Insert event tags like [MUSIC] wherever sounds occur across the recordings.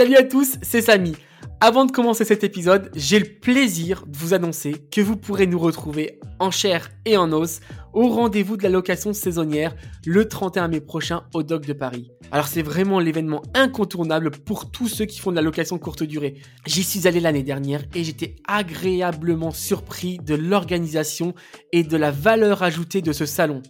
Salut à tous, c'est Samy. Avant de commencer cet épisode, j'ai le plaisir de vous annoncer que vous pourrez nous retrouver en chair et en os au rendez-vous de la location saisonnière le 31 mai prochain au Doc de Paris. Alors c'est vraiment l'événement incontournable pour tous ceux qui font de la location courte durée. J'y suis allé l'année dernière et j'étais agréablement surpris de l'organisation et de la valeur ajoutée de ce salon.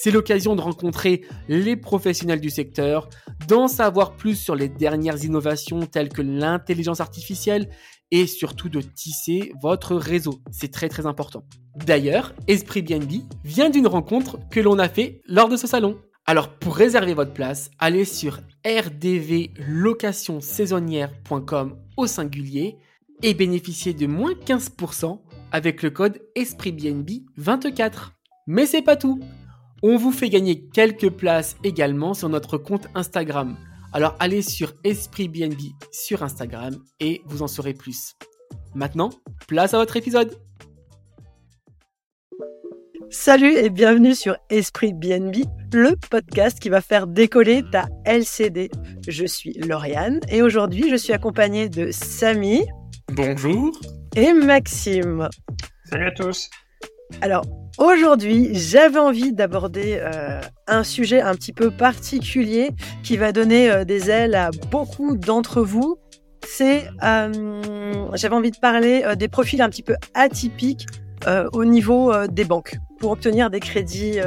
C'est l'occasion de rencontrer les professionnels du secteur, d'en savoir plus sur les dernières innovations telles que l'intelligence artificielle et surtout de tisser votre réseau. C'est très très important. D'ailleurs, Esprit BNB vient d'une rencontre que l'on a fait lors de ce salon. Alors pour réserver votre place, allez sur rdvlocationsaisonnière.com au singulier et bénéficiez de moins 15% avec le code EspritBNB24. Mais c'est pas tout. On vous fait gagner quelques places également sur notre compte Instagram. Alors allez sur Esprit BNB sur Instagram et vous en saurez plus. Maintenant, place à votre épisode. Salut et bienvenue sur Esprit BNB, le podcast qui va faire décoller ta LCD. Je suis Lauriane et aujourd'hui je suis accompagnée de Samy. Bonjour. Et Maxime. Salut à tous. Alors, Aujourd'hui, j'avais envie d'aborder euh, un sujet un petit peu particulier qui va donner euh, des ailes à beaucoup d'entre vous. C'est, euh, j'avais envie de parler des profils un petit peu atypiques au niveau des banques pour obtenir des crédits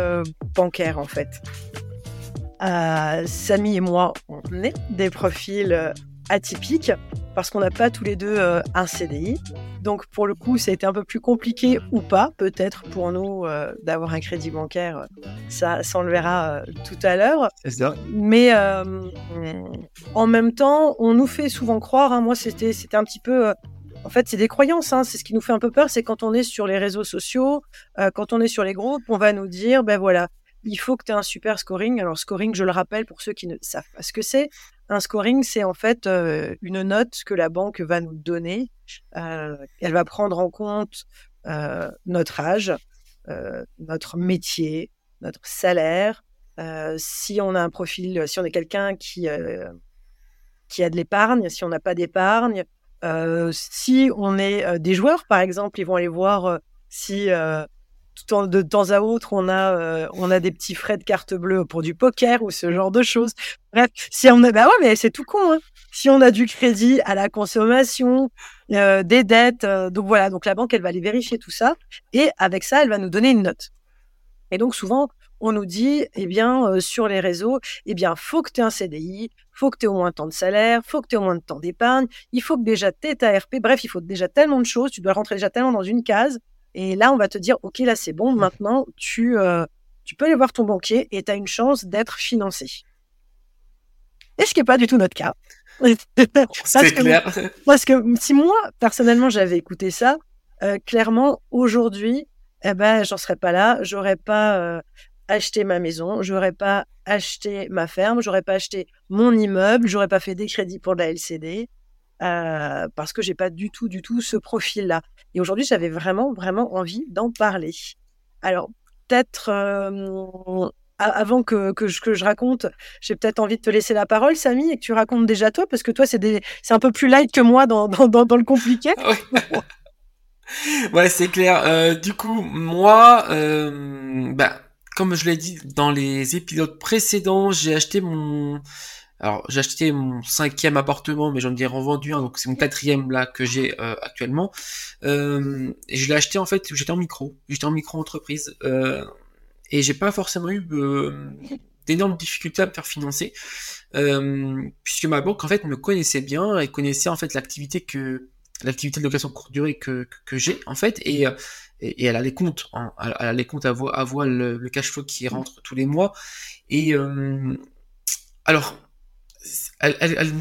bancaires en fait. Samy et moi, on est des profils atypiques parce qu'on n'a pas tous les deux euh, un CDI. Donc pour le coup, ça a été un peu plus compliqué ou pas, peut-être pour nous euh, d'avoir un crédit bancaire. Ça, ça on le verra euh, tout à l'heure. Mais en même temps, on nous fait souvent croire. Hein, moi, c'était c'était un petit peu en fait, c'est des croyances. Hein. C'est ce qui nous fait un peu peur, c'est quand on est sur les réseaux sociaux, quand on est sur les groupes, on va nous dire, ben voilà, il faut que tu aies un super scoring. Alors, scoring, je le rappelle pour ceux qui ne savent pas ce que c'est. Un scoring, c'est en fait euh, une note que la banque va nous donner. Euh, elle va prendre en compte euh, notre âge, notre métier, notre salaire. si on a un profil, si on est quelqu'un qui, qui a de l'épargne, si on n'a pas d'épargne, si on est des joueurs, par exemple, ils vont aller voir si de temps à autre, on a, euh, on a des petits frais de carte bleue pour du poker ou ce genre de choses. Bref, si on a, bah ouais, mais c'est tout con. Hein. Si on a du crédit à la consommation, euh, des dettes, euh, donc voilà, donc la banque, elle va aller vérifier tout ça et avec ça, elle va nous donner une note. Et donc souvent, on nous dit, eh bien, sur les réseaux, eh bien, faut que tu aies un CDI, faut que tu aies au moins tant de salaire, faut que tu aies au moins temps d'épargne, il faut que déjà tu aies ta RP. Bref, il faut déjà tellement de choses, tu dois rentrer déjà tellement dans une case et là, on va te dire, OK, là, c'est bon, maintenant, tu, euh, tu peux aller voir ton banquier et tu as une chance d'être financé. Et ce qui n'est pas du tout notre cas. [LAUGHS] c'est clair. parce que si moi, personnellement, j'avais écouté ça, euh, clairement, aujourd'hui, eh ben, j'en serais pas là. J'aurais pas euh, acheté ma maison, j'aurais pas acheté ma ferme, j'aurais pas acheté mon immeuble, j'aurais pas fait des crédits pour la LCD. Euh, parce que j'ai pas du tout, du tout ce profil-là. Et aujourd'hui, j'avais vraiment, vraiment envie d'en parler. Alors, peut-être euh, avant que, je, que, je, raconte, j'ai peut-être envie de te laisser la parole, Samy, et que tu racontes déjà toi, parce que toi, c'est un peu plus light que moi dans, dans, le compliqué. [LAUGHS] [LAUGHS] ouais, c'est clair. Euh, du coup, moi, bah, comme je l'ai dit dans les épisodes précédents, j'ai acheté mon alors j'ai acheté mon cinquième appartement, mais j'en ai revendu un, donc c'est mon quatrième là que j'ai euh, actuellement. Euh, et je l'ai acheté en fait, j'étais en micro, j'étais en micro entreprise, euh, et j'ai pas forcément eu euh, d'énormes difficultés à me faire financer, puisque ma banque en fait me connaissait bien, et connaissait en fait l'activité que l'activité de location courte durée que, que, j'ai en fait, et, et, elle a les comptes, hein, elle, a les comptes à voir, à voir le, le, cash flow qui rentre tous les mois, et alors elle, elle, elle,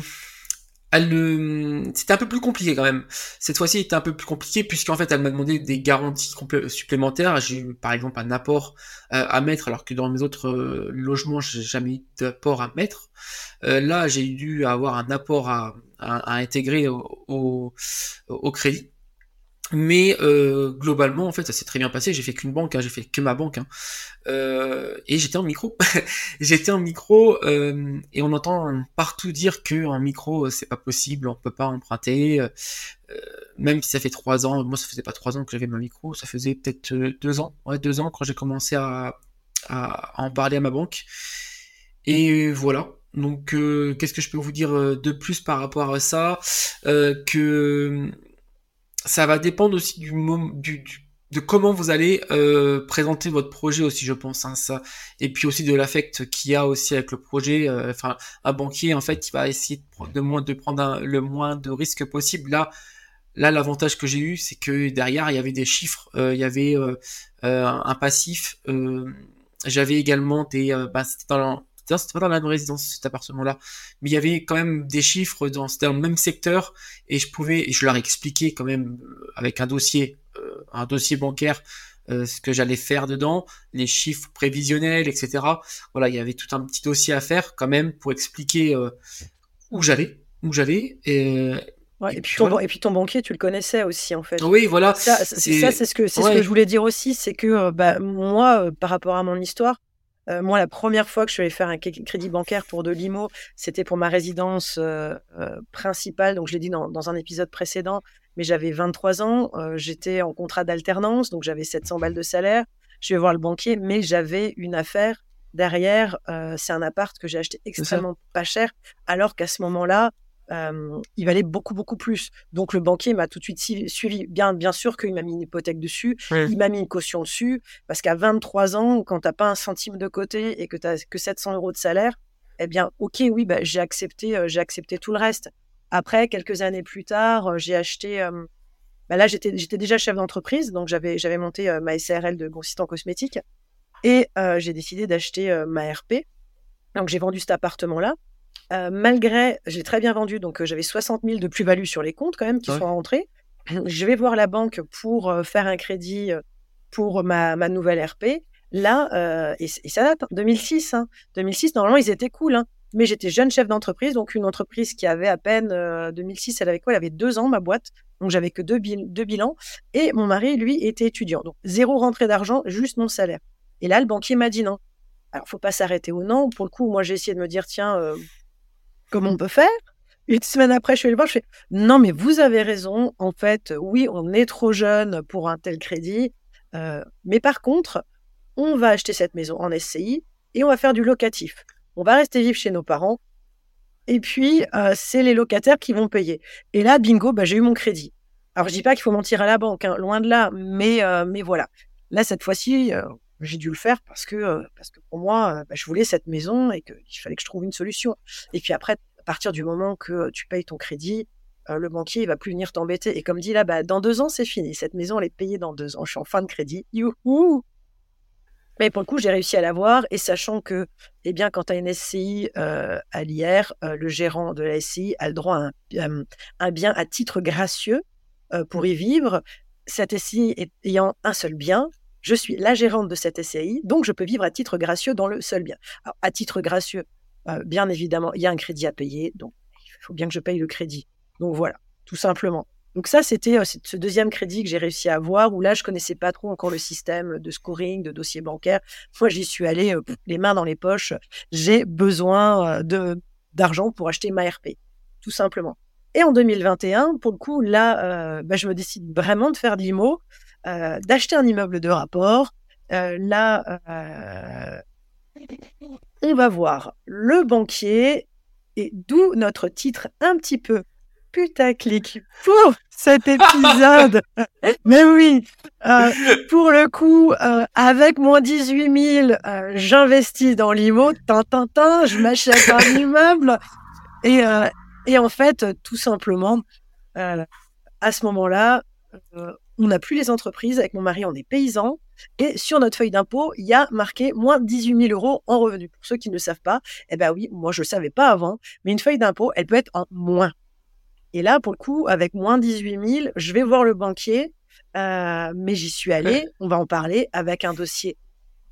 c'était un peu plus compliqué quand même. Cette fois-ci, c'était un peu plus compliqué puisqu'en fait, elle m'a demandé des garanties supplémentaires. J'ai eu par exemple un apport euh, à mettre, alors que dans mes autres euh, logements, j'ai jamais eu d'apport à mettre. Euh, là, j'ai dû avoir un apport à, à, intégrer au, au, crédit. Mais euh, globalement, en fait, ça s'est très bien passé. J'ai fait qu'une banque, hein, j'ai fait que ma banque, hein. euh, et j'étais en micro. [LAUGHS] j'étais en micro, euh, et on entend partout dire que un micro, c'est pas possible, on peut pas emprunter. même si ça fait trois ans, moi ça faisait pas trois ans que j'avais ma micro, ça faisait peut-être deux ans, ouais deux ans quand j'ai commencé à, à, en parler à ma banque. Et voilà. Donc, qu'est-ce que je peux vous dire de plus par rapport à ça? Que ça va dépendre aussi du, du, de comment vous allez euh, présenter votre projet aussi, je pense. Hein, ça. Et puis aussi de l'affect qu'il y a aussi avec le projet. Euh, enfin, un banquier, en fait, qui va essayer de, moins, de prendre le moins de risques possible. Là, là l'avantage que j'ai eu, c'est que derrière, il y avait des chiffres, euh, il y avait un passif. J'avais également des... bah, c'était dans c'était pas dans la résidence cet appartement-là, mais il y avait quand même des chiffres dans, dans le même secteur et je pouvais, et je leur expliquais quand même euh, avec un dossier, euh, un dossier bancaire, euh, ce que j'allais faire dedans, les chiffres prévisionnels, etc. Voilà, il y avait tout un petit dossier à faire quand même pour expliquer où j'allais, où j'allais et et, puis ton, et, puis ton, banquier, tu le connaissais aussi en fait. Oui, voilà. Ça, c'est ce que c'est ce que je voulais dire aussi, c'est que bah, moi, par rapport à mon histoire, euh, moi, la première fois que je suis allée faire un crédit bancaire pour de l'IMO, c'était pour ma résidence euh, euh, principale. Donc, je l'ai dit dans, un épisode précédent, mais j'avais 23 ans. J'étais en contrat d'alternance, donc j'avais 700 balles de salaire. Je vais voir le banquier, mais j'avais une affaire derrière. c'est un appart que j'ai acheté extrêmement pas cher, alors qu'à ce moment-là, il valait beaucoup, beaucoup plus. Donc le banquier m'a tout de suite suivi. Bien, bien sûr qu'il m'a mis une hypothèque dessus, il m'a mis une caution dessus, parce qu'à 23 ans, quand tu n'as pas un centime de côté et que tu n'as que 700 euros de salaire, eh bien, ok, oui, bah, j'ai accepté, j'ai accepté tout le reste. Après, quelques années plus tard, j'ai acheté. Bah là, j'étais, j'étais déjà chef d'entreprise, donc j'avais, j'avais monté ma SARL de en cosmétique, et j'ai décidé d'acheter ma RP. Donc j'ai vendu cet appartement-là. Euh, malgré, j'ai très bien vendu, donc euh, j'avais 60 000 de plus-value sur les comptes quand même qui sont rentrés. [CLEARS THROAT] Je vais voir la banque pour euh, faire un crédit pour ma, ma nouvelle RP. Là, et, ça date, 2006. Hein. 2006, hein. normalement, ils étaient cool. Hein. Mais j'étais jeune chef d'entreprise, donc une entreprise qui avait à peine 2006, elle avait quoi? Elle avait deux ans, ma boîte. Donc j'avais que deux, deux bilans. Et mon mari, lui, était étudiant. Donc zéro rentrée d'argent, juste mon salaire. Et là, le banquier m'a dit non. Alors, faut pas s'arrêter au non. Pour le coup, moi, j'ai essayé de me dire, tiens, comment on peut faire? Une semaine après, je suis allée voir, je fais non, mais vous avez raison. En fait, oui, on est trop jeune pour un tel crédit. Euh, mais par contre, on va acheter cette maison en SCI et on va faire du locatif. On va rester vivre chez nos parents. Et puis, euh, c'est les locataires qui vont payer. Et là, bingo, bah, j'ai eu mon crédit. Alors, je dis pas qu'il faut mentir à la banque, hein, loin de là, mais, euh, mais voilà. Là, cette fois-ci, j'ai dû le faire parce que, parce que pour moi, bah, je voulais cette maison et qu'il fallait que je trouve une solution. Et puis après, à partir du moment que tu payes ton crédit, le banquier il va plus venir t'embêter. Et comme dit là, bah, dans deux ans, c'est fini. Cette maison, elle est payée dans deux ans. Je suis en fin de crédit. Youhou mais pour le coup, j'ai réussi à l'avoir. Et sachant que, eh bien, quand tu as une SCI à l'IR, le gérant de la SCI a le droit à un bien à titre gracieux pour y vivre. Cette SCI ayant un seul bien, je suis la gérante de cette SCI, donc je peux vivre à titre gracieux dans le seul bien. Alors, à titre gracieux, euh, bien évidemment, il y a un crédit à payer, donc il faut bien que je paye le crédit. Donc voilà, tout simplement. Donc ça, c'était euh, ce deuxième crédit que j'ai réussi à avoir, où là, je connaissais pas trop encore le système de scoring, de dossier bancaire. Moi, j'y suis allée euh, les mains dans les poches. J'ai besoin d'argent pour acheter ma RP, tout simplement. Et en 2021, pour le coup, là, bah, je me décide vraiment de faire de l'IMO. Euh, d'acheter un immeuble de rapport. Euh, là, euh, on va voir le banquier et d'où notre titre un petit peu putaclic pour cet épisode. [LAUGHS] Mais oui, pour le coup, avec moins 18 000, j'investis dans l'IMO, je m'achète un [LAUGHS] immeuble. Et, et en fait, tout simplement, à ce moment-là, on n'a plus les entreprises. Avec mon mari, on est paysan. Et sur notre feuille d'impôt, il y a marqué moins 18 000 euros en revenus. Pour ceux qui ne le savent pas, eh ben oui, moi je ne le savais pas avant, mais une feuille d'impôt, elle peut être en moins. Et là, pour le coup, avec moins 18 000, je vais voir le banquier, euh, mais j'y suis allée, on va en parler, avec un dossier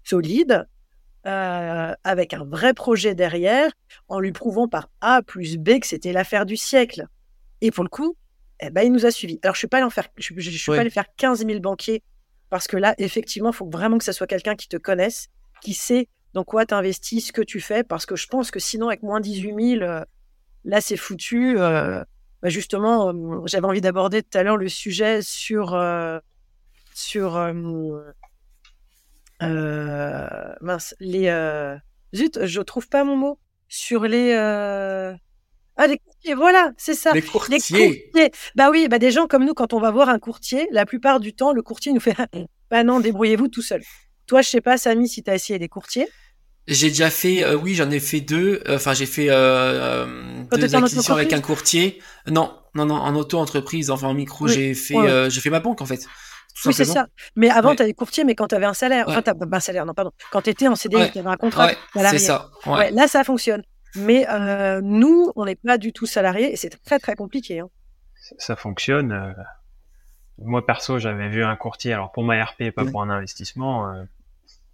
solide, euh, avec un vrai projet derrière, en lui prouvant par A plus B que c'était l'affaire du siècle. Et pour le coup, eh ben, il nous a suivis. Alors, je suis pas allé en faire, je, je, suis pas allé faire 15 000 banquiers parce que là, effectivement, il faut vraiment que ce soit quelqu'un qui te connaisse, qui sait dans quoi tu investis, ce que tu fais, parce que je pense que sinon, avec moins 18 000, euh, là, c'est foutu. Euh, bah, justement, euh, j'avais envie d'aborder tout à l'heure le sujet sur. sur mince, les. zut, je trouve pas mon mot. Sur les. Ah, les courtiers, voilà, c'est ça. Les courtiers. Bah oui, bah des gens comme nous, quand on va voir un courtier, la plupart du temps, le courtier nous fait [LAUGHS] Bah non, débrouillez-vous tout seul. Toi, je sais pas, Samy, si tu as essayé des courtiers. J'ai déjà fait, euh, oui, j'en ai fait deux. Euh, enfin, j'ai fait euh, deux acquisitions avec un courtier. Non, non, non, en auto-entreprise, enfin en micro, j'ai fait, j'ai fait ma banque en fait. Oui, c'est ça. Mais avant, tu avais courtier, mais quand tu avais un salaire, enfin, tu un salaire, non, pardon. Quand tu étais en CDI, tu avais un contrat C'est ça. là, ça fonctionne. Mais euh, nous, on n'est pas du tout salariés et c'est très très compliqué. Hein. Ça, fonctionne. Euh, moi perso, j'avais vu un courtier. Alors pour ma RP, pas pour un investissement, euh,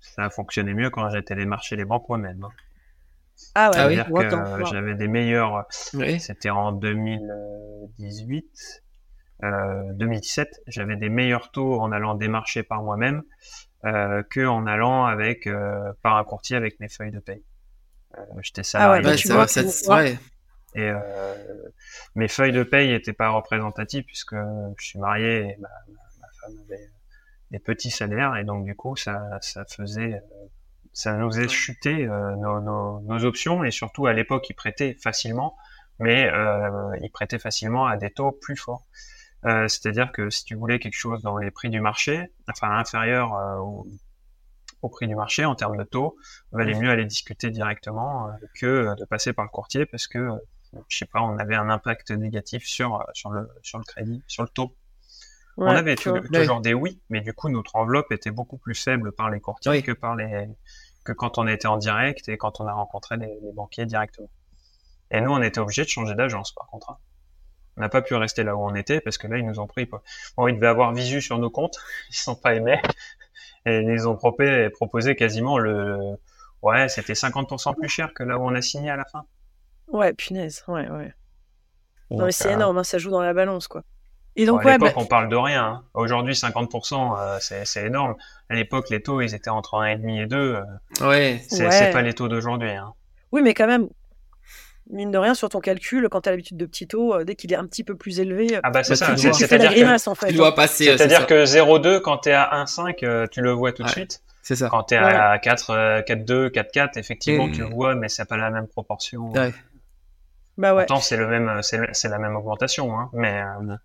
ça a fonctionné mieux quand j'étais marchés les banques moi-même. Hein. Ah ouais. Ah oui. que j'avais des meilleurs. C'était en 2018. 2017, j'avais des meilleurs taux en allant démarcher par moi-même euh, que en allant avec par un courtier avec mes feuilles de paye. Euh, j'étais salarié. Ah ouais, Et euh, mes feuilles de paye n'étaient pas représentatives puisque je suis marié et ma, femme avait des petits salaires. Et donc du coup ça, ça faisait ça nous a chuté euh, nos, nos, nos, options. Et surtout à l'époque ils prêtaient facilement. Mais euh, ils prêtaient facilement à des taux plus forts. Euh, C'est-à-dire que si tu voulais quelque chose dans les prix du marché, enfin inférieur au, au prix du marché en termes de taux, valait mieux aller discuter directement euh, que de passer par le courtier parce que, euh, je sais pas, on avait un impact négatif sur, euh, sur, le, sur le crédit, sur le taux. on avait toujours des oui, mais du coup, notre enveloppe était beaucoup plus faible par les courtiers que par les, que quand on était en direct et quand on a rencontré les, banquiers directement. Et nous, on était obligé de changer d'agence, par contre. Hein. On n'a pas pu rester là où on était parce que là, ils nous ont pris. Bon, ils devaient avoir visu sur nos comptes, [LAUGHS] ils sont pas aimés. Et ils ont proposé, proposé quasiment le, ouais, c'était 50% plus cher que là où on a signé à la fin. Ouais, punaise, ouais, ouais. non, mais c'est euh, énorme, hein, ça joue dans la balance, quoi. Et donc, à l'époque, bah on parle de rien. Hein. Aujourd'hui, 50%, euh, c'est énorme. À l'époque, les taux, ils étaient entre 1,5 et 2. Euh, ouais. C'est pas les taux d'aujourd'hui. Hein. Oui, mais quand même, mine de rien, sur ton calcul, quand tu as l'habitude de petits taux, euh, dès qu'il est un petit peu plus élevé, ah bah c'est ça, tu, fais la grimace en fait. Tu dois passer. C'est-à-dire que 0,2 quand tu es à 1,5, euh, tu le vois tout de suite. C'est ça. Quand tu es à 4, 4,2, 4,4, effectivement, tu le vois, mais c'est pas la même proportion. Ouais. Bah ouais. Pourtant, c'est le même, c'est la même augmentation, hein, mais. Euh,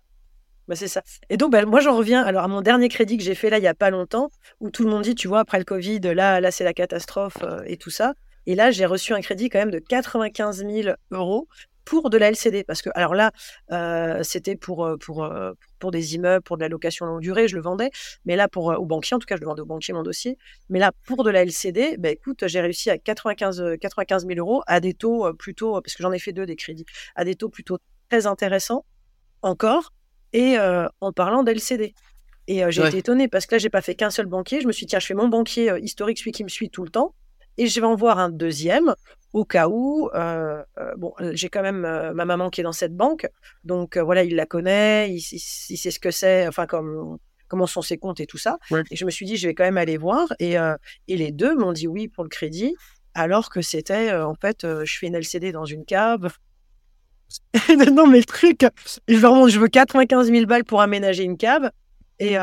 bah c'est ça. Et donc, bah, moi, j'en reviens alors à mon dernier crédit que j'ai fait là il y a pas longtemps, où tout le monde dit, tu vois, après le Covid, là, là, c'est la catastrophe et tout ça. Et là, j'ai reçu un crédit quand même de 95 000 euros pour de la LCD. Parce que, alors là, euh, c'était pour, euh, pour, euh, pour des immeubles, pour de la location longue durée, je le vendais. Mais là, pour, au banquier, en tout cas, je le vendais au banquier mon dossier. Mais là, pour de la LCD, bah, écoute, j'ai réussi à 95, 95 000 euros à des taux plutôt, parce que j'en ai fait deux des crédits, à des taux plutôt très intéressants encore. Et en parlant d'LCD. Et j'ai été étonnée parce que là, j'ai pas fait qu'un seul banquier. Je me suis dit, tiens, je fais mon banquier historique, celui qui me suit tout le temps et je vais en voir un deuxième au cas où. Euh, euh, bon, j'ai quand même euh, ma maman qui est dans cette banque, donc voilà, il la connaît, il, sait ce que c'est, enfin comme comment sont ses comptes et tout ça. Et je me suis dit, je vais quand même aller voir. Et, et les deux m'ont dit oui pour le crédit, alors que c'était en fait, je fais une LCD dans une cave. [LAUGHS] non, mais le truc, je je veux 95 000 balles pour aménager une cave. Et,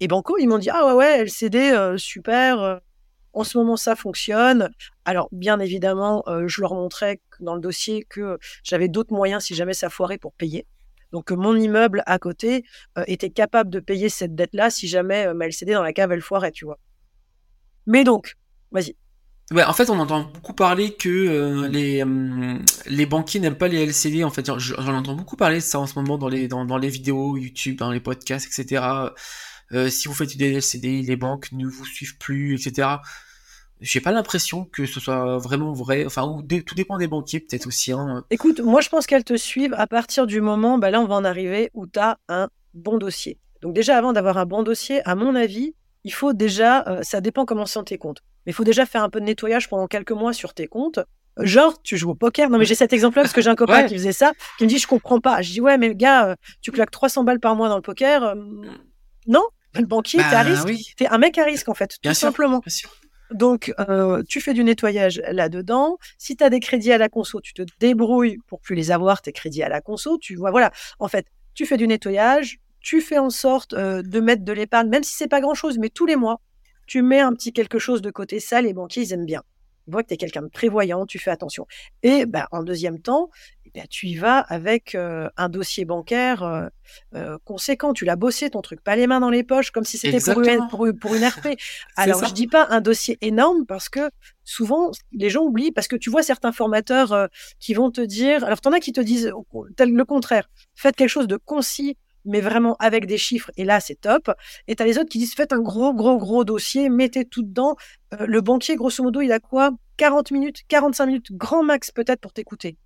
et Banco, ils m'ont dit, ah ouais, ouais, LCD, super en ce moment, ça fonctionne. Alors, bien évidemment, euh, je leur montrais dans le dossier que j'avais d'autres moyens si jamais ça foirait pour payer. Donc, mon immeuble à côté euh, était capable de payer cette dette-là si jamais euh, ma LCD dans la cave, elle foirait, tu vois. Mais donc, vas-y. En fait, on entend beaucoup parler que les, les banquiers n'aiment pas les LCD. En fait, j'en entends beaucoup parler de ça en ce moment dans les, dans, dans les vidéos YouTube, dans les podcasts, etc. si vous faites des LCD, les banques ne vous suivent plus, etc j'ai pas l'impression que ce soit vraiment vrai. Enfin, ou tout dépend des banquiers, peut-être aussi. Hein. Écoute, moi, je pense qu'elles te suivent à partir du moment, bah là, on va en arriver où tu as un bon dossier. Donc, déjà, avant d'avoir un bon dossier, à mon avis, il faut déjà, euh, ça dépend comment sont tes comptes, mais il faut déjà faire un peu de nettoyage pendant quelques mois sur tes comptes. Genre, tu joues au poker. Non, mais j'ai cet exemple-là parce que j'ai un copain qui faisait ça, qui me dit, je comprends pas. Je dis, ouais, mais gars, tu claques 300 balles par mois dans le poker. non, le banquier, t'es à bah. T'es un mec à risque, en fait, tout simplement. Bien sûr. Donc, euh, tu fais du nettoyage là-dedans. Si tu as des crédits à la conso, tu te débrouilles pour plus les avoir, tes crédits à la conso. Tu vois, voilà. En fait, tu fais du nettoyage, tu fais en sorte euh, de mettre de l'épargne, même si c'est pas grand-chose, mais tous les mois, tu mets un petit quelque chose de côté. Ça, les banquiers, ils aiment bien. Voient que tu es quelqu'un de prévoyant, tu fais attention. Et bah, en deuxième temps, eh tu y vas avec euh, un dossier bancaire euh, euh, conséquent. Tu l'as bossé ton truc, pas les mains dans les poches, comme si c'était pour une, pour, une RP. [LAUGHS] Alors, je dis pas un dossier énorme parce que souvent, les gens oublient, parce que tu vois certains formateurs qui vont te dire, alors tu en as qui te disent le contraire, faites quelque chose de concis, mais vraiment avec des chiffres, et là, c'est top. Et tu as les autres qui disent, faites un gros, gros, gros dossier, mettez tout dedans. Euh, le banquier, grosso modo, il a quoi? 40 minutes, 45 minutes, grand max peut-être pour t'écouter.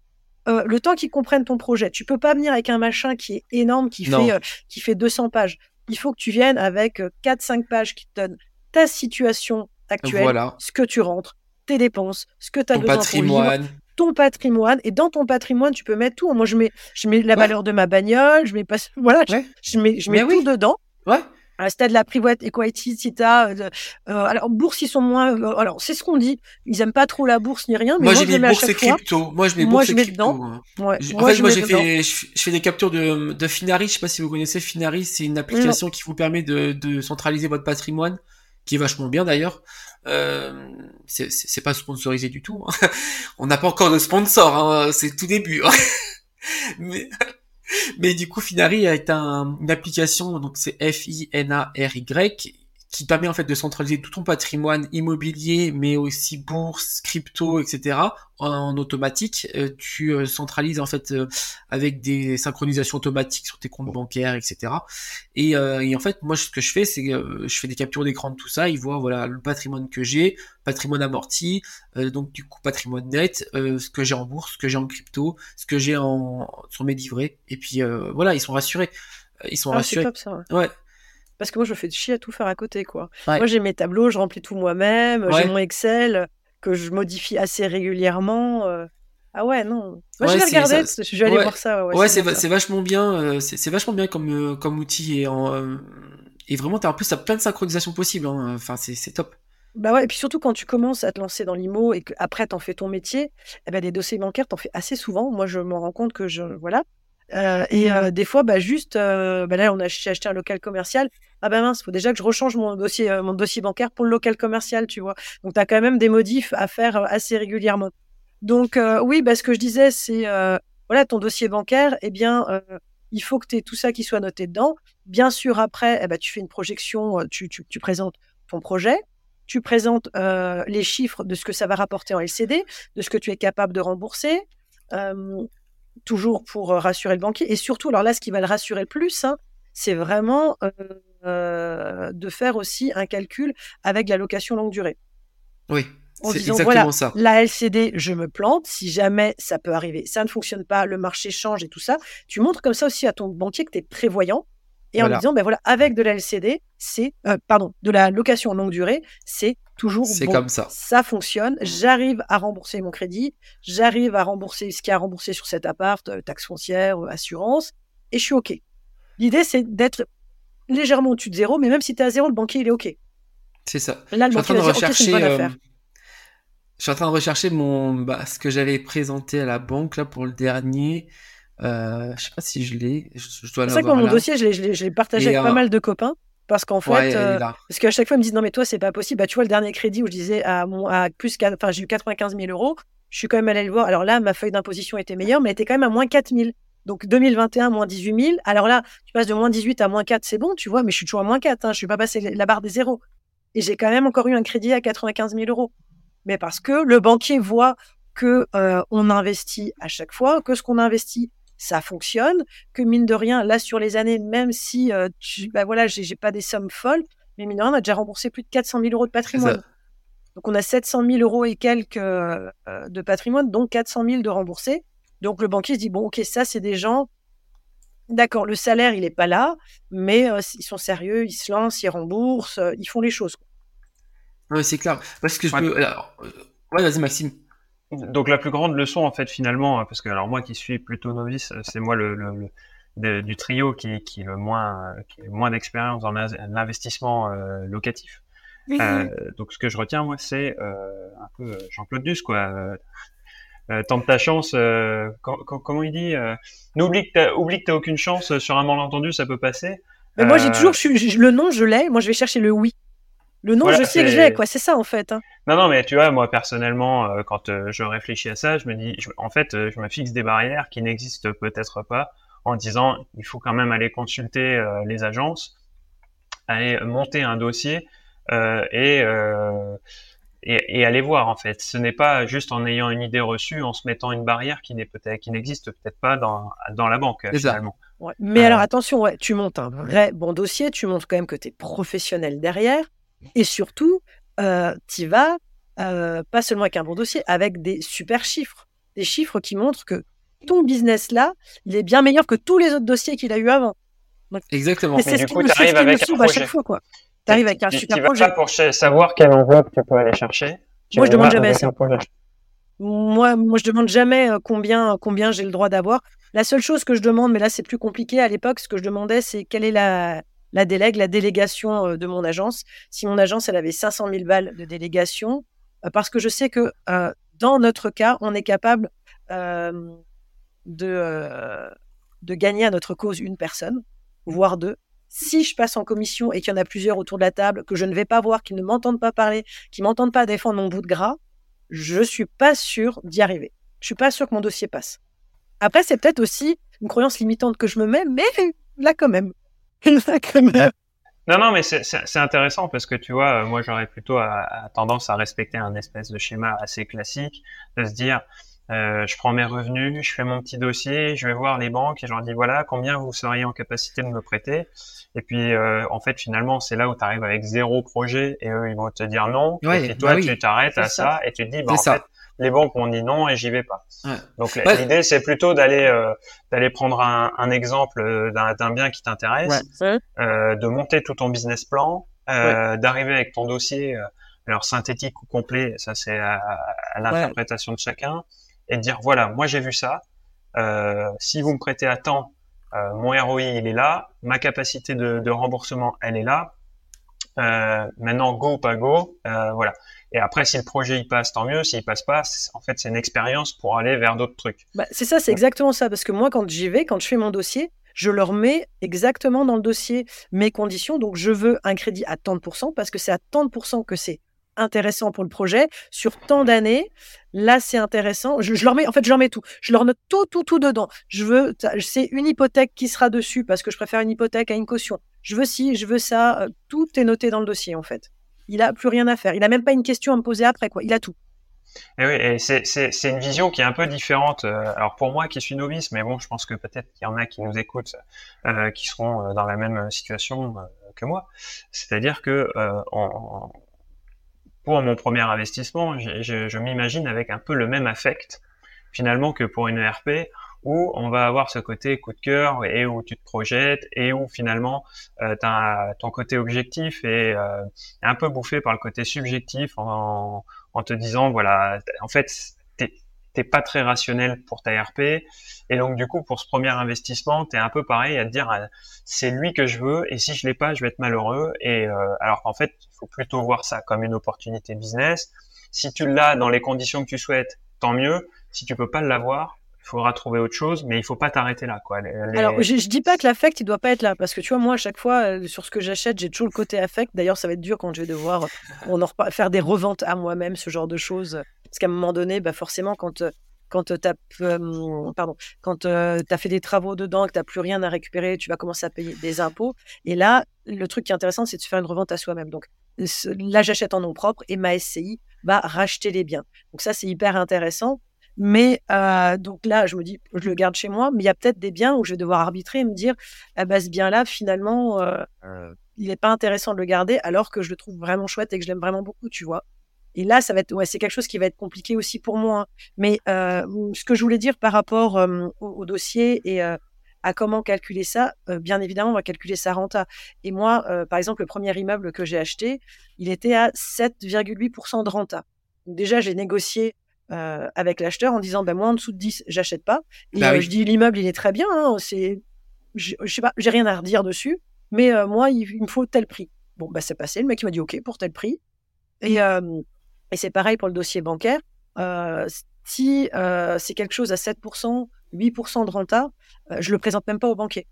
Euh, le temps qu'ils comprennent ton projet. Tu peux pas venir avec un machin qui est énorme, qui, fait, euh, qui fait 200 pages. Il faut que tu viennes avec 4-5 pages qui te donnent ta situation actuelle, ce que tu rentres, tes dépenses, ce que tu as besoin patrimoine ton patrimoine et dans ton patrimoine tu peux mettre tout. Moi je mets je mets la valeur de ma bagnole je mets pas [LAUGHS] voilà je, mets je mets tout dedans. Ouais. À stade de la private equity, si t'as, euh, euh, alors bourse ils sont moins, euh, alors c'est ce qu'on dit, ils aiment pas trop la bourse ni rien, mais moi, moi j'ai mis bourse et crypto, moi je mets bourse et crypto. Dedans. Hein. En moi, fait moi j'ai fait, je, fais des captures de, de Finari, je sais pas si vous connaissez Finari, c'est une application qui vous permet de, de centraliser votre patrimoine, qui est vachement bien d'ailleurs. Euh, c'est pas sponsorisé du tout. Hein. [LAUGHS] On n'a pas encore de sponsor, hein. c'est tout début. Hein. [LAUGHS] mais, mais du coup, Finari est un, une application, donc c'est F-I-N-A-R-Y, qui permet en fait de centraliser tout ton patrimoine immobilier, mais aussi bourse, crypto, etc. en, automatique. Euh, tu euh, centralises en fait euh, avec des synchronisations automatiques sur tes comptes bancaires, etc. Et, et en fait, moi, ce que je fais, c'est que je fais des captures d'écran de tout ça. Ils voient voilà le patrimoine que j'ai, patrimoine amorti, donc du coup patrimoine net, ce que j'ai en bourse, ce que j'ai en crypto, ce que j'ai en sur mes livrets. Et puis voilà, ils sont rassurés. Ils sont ah, rassurés. Top, ça, ouais. ouais parce que moi, je fais de chier à tout faire à côté, quoi. Moi, j'ai mes tableaux, je remplis tout moi-même, j'ai mon Excel que je modifie assez régulièrement. Euh. Ah ouais, non. Moi, je vais regarder, je vais aller voir ça. Ouais, c'est vachement bien, euh, c'est vachement bien comme, euh, comme outil et, en, et vraiment, as, en plus, t'as plein de synchronisations possibles. Hein. Enfin, c'est top. Bah ouais, et puis surtout quand tu commences à te lancer dans l'IMO et qu'après t'en fais ton métier, eh ben des dossiers bancaires t'en fais assez souvent. Moi je me rends compte que je voilà. Et des fois, bah juste, bah là on a acheté un local commercial ah ben mince, faut déjà que je rechange mon dossier, euh, mon dossier bancaire pour le local commercial, tu vois. Donc tu as quand même des modifs à faire euh, assez régulièrement. Donc euh, oui, bah, ce que je disais, c'est voilà ton dossier bancaire, eh bien il faut que tu aies tout ça qui soit noté dedans. Bien sûr, après, eh ben, tu fais une projection, tu, tu présentes ton projet, tu présentes les chiffres de ce que ça va rapporter en LCD, de ce que tu es capable de rembourser, toujours pour rassurer le banquier. Et surtout, alors là, ce qui va le rassurer le plus, hein, c'est vraiment euh, de faire aussi un calcul avec la location longue durée. Oui. c'est exactement ça. La LCD, je me plante. Si jamais ça peut arriver, ça ne fonctionne pas, le marché change et tout ça. Tu montres comme ça aussi à ton banquier que tu es prévoyant et en disant, ben voilà, avec de la LCD, c'est, euh, pardon, de la location longue durée, c'est toujours C'est comme ça. Ça fonctionne. J'arrive à rembourser mon crédit. J'arrive à rembourser ce qu'il y a à rembourser sur cet appart, euh, taxe foncière, assurance, et je suis OK. L'idée, c'est d'être légèrement au-dessus de zéro, mais même si tu es à zéro, le banquier, il est OK. C'est ça. Là, le je suis en train de rechercher. Euh, je suis en train de rechercher mon, bah, ce que j'avais présenté à la banque là pour le dernier. Euh, je sais pas si je l'ai. C'est vrai que mon dossier, je l'ai partagé avec pas mal de copains. Parce qu'en fait, euh, parce qu'à chaque fois, ils me disent non, mais toi, c'est pas possible. Bah, tu vois, le dernier crédit où je disais à, mon, à plus, enfin, j'ai eu 95 000 euros. Je suis quand même allé le voir. Alors là, ma feuille d'imposition était meilleure, mais elle était quand même à moins 4 000. Donc 2021, moins 18 000. Alors là, tu passes de moins 18 à moins 4, c'est bon, tu vois, mais je suis toujours à moins 4. Hein, je suis pas passé la barre des zéros. Et j'ai quand même encore eu un crédit à 95 000 euros. Mais parce que le banquier voit que euh, on investit à chaque fois, que ce qu'on investit, ça fonctionne, que mine de rien, là sur les années, même si euh, tu, bah voilà, j'ai pas des sommes folles, mais mine de rien, on a déjà remboursé plus de 400 000 euros de patrimoine. Donc on a 700 000 euros et quelques euh, de patrimoine, donc 400 000 de remboursés. Donc le banquier se dit bon, ok, ça c'est des gens. D'accord, le salaire il est pas là, mais euh, ils sont sérieux, ils se lancent, ils remboursent, euh, ils font les choses. Oui, c'est clair. Parce que je peux. Euh, ouais, vas-y Maxime. Donc la plus grande leçon en fait finalement, parce que alors moi qui suis plutôt novice, c'est moi le, le, du trio qui, qui est le moins qui est moins d'expérience dans l'investissement euh, locatif. Euh, donc ce que je retiens moi c'est euh, un peu Jean-Claude Duss quoi. tente ta chance. comment il dit N'oublie que t'as oublie que t'as aucune chance sur un malentendu, ça peut passer. Mais moi j'ai toujours le nom je l'ai. Moi je vais chercher le oui. Le nom, je sais que j'ai, quoi. C'est ça, en fait. Hein. Non, non, mais tu vois, moi, personnellement, euh, quand euh, je réfléchis à ça, je me dis, en fait, euh, je me fixe des barrières qui n'existent peut-être pas en disant, il faut quand même aller consulter les agences, aller monter un dossier et, et, aller voir, en fait. Ce n'est pas juste en ayant une idée reçue, en se mettant une barrière qui n'est peut-être, qui n'existe peut-être pas dans, dans la banque, finalement. Mais alors, attention, ouais, tu montes un vrai bon dossier, tu montres quand même que tu es professionnel derrière. Et surtout, euh, tu vas euh, pas seulement avec un bon dossier, avec des super chiffres. Des chiffres qui montrent que ton business là, il est bien meilleur que tous les autres dossiers qu'il a eu avant. Exactement. c'est ce qui me, arrives avec un à chaque fois. quoi. Tu arrives avec un super tu projet. Vas pas pour savoir quelle enveloppe tu peux aller chercher. Moi, je demande jamais ça. Moi, moi, je demande jamais euh, combien, combien j'ai le droit d'avoir. La seule chose que je demande, mais là, c'est plus compliqué à l'époque, ce que je demandais, c'est quelle est la, la délègue, la délégation euh, de mon agence. Si mon agence, elle avait 500 000 balles de délégation, euh, parce que je sais que euh, dans notre cas, on est capable de, de gagner à notre cause une personne, voire deux. Si je passe en commission et qu'il y en a plusieurs autour de la table, que je ne vais pas voir, qui ne m'entendent pas parler, qui m'entendent pas défendre mon bout de gras, je suis pas sûr d'y arriver. Je suis pas sûr que mon dossier passe. Après, c'est peut-être aussi une croyance limitante que je me mets, mais là quand même. [LAUGHS] Non, non, mais c'est intéressant parce que tu vois, moi j'aurais plutôt tendance à respecter un espèce de schéma assez classique, de se dire, euh, je prends mes revenus, je fais mon petit dossier, je vais voir les banques et je leur dis voilà combien vous seriez en capacité de me prêter. Et puis euh, en fait finalement c'est là où tu arrives avec zéro projet et eux ils vont te dire non. et puis toi bah tu t'arrêtes à ça. et tu te dis bah en fait les banques m'ont dit non et j'y vais pas. Donc l'idée c'est plutôt d'aller euh, d'aller prendre un, un exemple euh, d'un bien qui t'intéresse, euh, de monter tout ton business plan, euh, d'arriver avec ton dossier, euh, alors synthétique ou complet, ça c'est à, à l'interprétation de chacun, et de dire voilà moi j'ai vu ça, si vous me prêtez à temps, mon ROI il est là, ma capacité de, de remboursement elle est là. maintenant go ou pas go, voilà. Et après, si le projet il passe, tant mieux. S'il passe pas, en fait, c'est une expérience pour aller vers d'autres trucs. Bah, c'est ça, c'est exactement ça. Parce que moi, quand j'y vais, quand je fais mon dossier, je leur mets exactement dans le dossier mes conditions. Donc, je veux un crédit à tant de pourcents parce que c'est à tant de pourcents que c'est intéressant pour le projet sur tant d'années. Là, c'est intéressant. Je, leur mets, en fait, je leur mets tout. Je leur note tout, tout, tout dedans. Je veux, c'est une hypothèque qui sera dessus parce que je préfère une hypothèque à une caution. Je veux ci, je veux ça. Euh, tout est noté dans le dossier, en fait. Il a plus rien à faire. Il n'a même pas une question à me poser après, quoi. Il a tout. Et oui, c'est une vision qui est un peu différente. Euh, alors pour moi qui suis novice, mais bon, je pense que peut-être qu'il y en a qui nous écoutent, euh, qui seront euh, dans la même situation que moi. C'est-à-dire que pour mon premier investissement, je, je m'imagine avec un peu le même affect finalement que pour une ERP, où on va avoir ce côté coup de cœur et où tu te projettes et où finalement euh, ton côté objectif est euh, un peu bouffé par le côté subjectif en, en te disant voilà en fait t'es pas très rationnel pour ta RP et donc du coup pour ce premier investissement t'es un peu pareil à te dire euh, c'est lui que je veux et si je l'ai pas je vais être malheureux. Et euh, alors qu'en fait il faut plutôt voir ça comme une opportunité business. Si tu l'as dans les conditions que tu souhaites tant mieux. Si tu peux pas l'avoir il faudra trouver autre chose, mais il faut pas t'arrêter là. Quoi. Alors, je, je, dis pas que l'affect, il doit pas être là, parce que tu vois, moi, à chaque fois, euh, sur ce que j'achète, j'ai toujours le côté affect. D'ailleurs, ça va être dur quand je vais devoir on en faire des reventes à moi-même, ce genre de choses. Parce qu'à un moment donné, bah, forcément, quand, quand tu as, euh, pardon, quand, euh, as fait des travaux dedans, que tu n'as plus rien à récupérer, tu vas commencer à payer des impôts. Et là, le truc qui est intéressant, c'est de faire une revente à soi-même. Donc, là, j'achète en nom propre et ma SCI va racheter les biens. Donc, ça, c'est hyper intéressant. Mais euh, donc là, je me dis, je le garde chez moi, mais il y a peut-être des biens où je vais devoir arbitrer et me dire, ah bah, ce bien-là, finalement, euh, il n'est pas intéressant de le garder alors que je le trouve vraiment chouette et que je l'aime vraiment beaucoup, tu vois. Et là, ça va être, ouais, c'est quelque chose qui va être compliqué aussi pour moi. Hein. Mais euh, ce que je voulais dire par rapport au, dossier et à comment calculer ça, bien évidemment, on va calculer sa renta. Et moi, par exemple, le premier immeuble que j'ai acheté, il était à 7,8% de renta. Donc déjà, j'ai négocié euh, avec l'acheteur en disant ben moi en dessous de 10 j'achète pas. Et bah je dis l'immeuble il est très bien hein, c'est je, sais pas j'ai rien à redire dessus mais moi il, me faut tel prix. Bon bah c'est passé le mec il m'a dit ok pour tel prix. Et, et c'est pareil pour le dossier bancaire. Si c'est quelque chose à 7% 8% de renta je le présente même pas au banquier.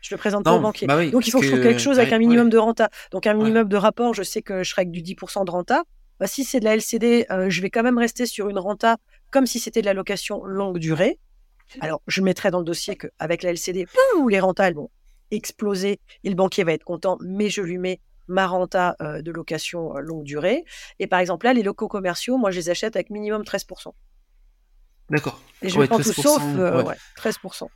Je le présente pas au banquier. Bah Donc il faut que, je trouve quelque chose avec un minimum de renta. Donc un minimum de rapport, je sais que je serai avec du 10% de renta. Bah, si c'est de la LCD, euh, je vais quand même rester sur une renta comme si c'était de la location longue durée. Alors je mettrai dans le dossier qu'avec la LCD, les rentas vont exploser et le banquier va être content, mais je lui mets ma renta euh, de location euh, longue durée. Et par exemple là, les locaux commerciaux, moi je les achète avec minimum 13%. D'accord. Et je prends tout sauf 13%.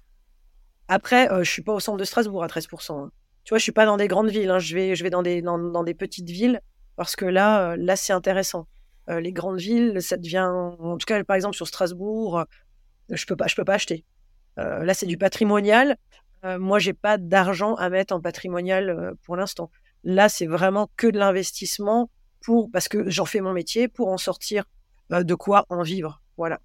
Après, je euh, je suis pas au centre de Strasbourg à 13%. Hein. Tu vois, je suis pas dans des grandes villes. Hein. Je vais, je vais dans des, dans, des petites villes parce que là, euh, là, c'est intéressant. Euh, les grandes villes, ça devient, en tout cas, par exemple sur Strasbourg, je peux pas, peux pas acheter. là, c'est du patrimonial. moi, j'ai pas d'argent à mettre en patrimonial pour l'instant. Là, c'est vraiment que de l'investissement pour, parce que j'en fais mon métier pour en sortir de quoi en vivre. Voilà.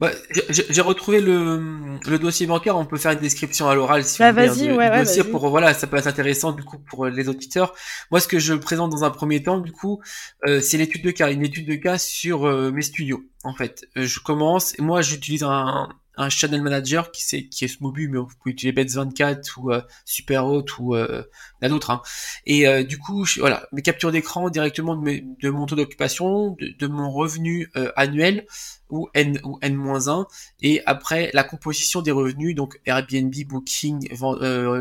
Bah, j'ai retrouvé le, le, dossier bancaire. On peut faire une description à l'oral si bah, vous voulez. Hein, ouais, dossier pour voilà, ça peut être intéressant du coup pour les auditeurs. Moi, ce que je présente dans un premier temps, du coup, euh, c'est l'étude de cas, une étude de cas sur euh, mes studios. En fait, euh, je commence. Moi, j'utilise un, un channel manager qui c'est qui est Smobu, mais vous pouvez utiliser Bets24 ou euh, Superhot ou euh, la d'autres. Hein. Et euh, du coup, voilà, mes captures d'écran directement de, mes, de mon taux d'occupation, de, mon revenu euh, annuel ou n ou n-1 et après la composition des revenus donc Airbnb, Booking,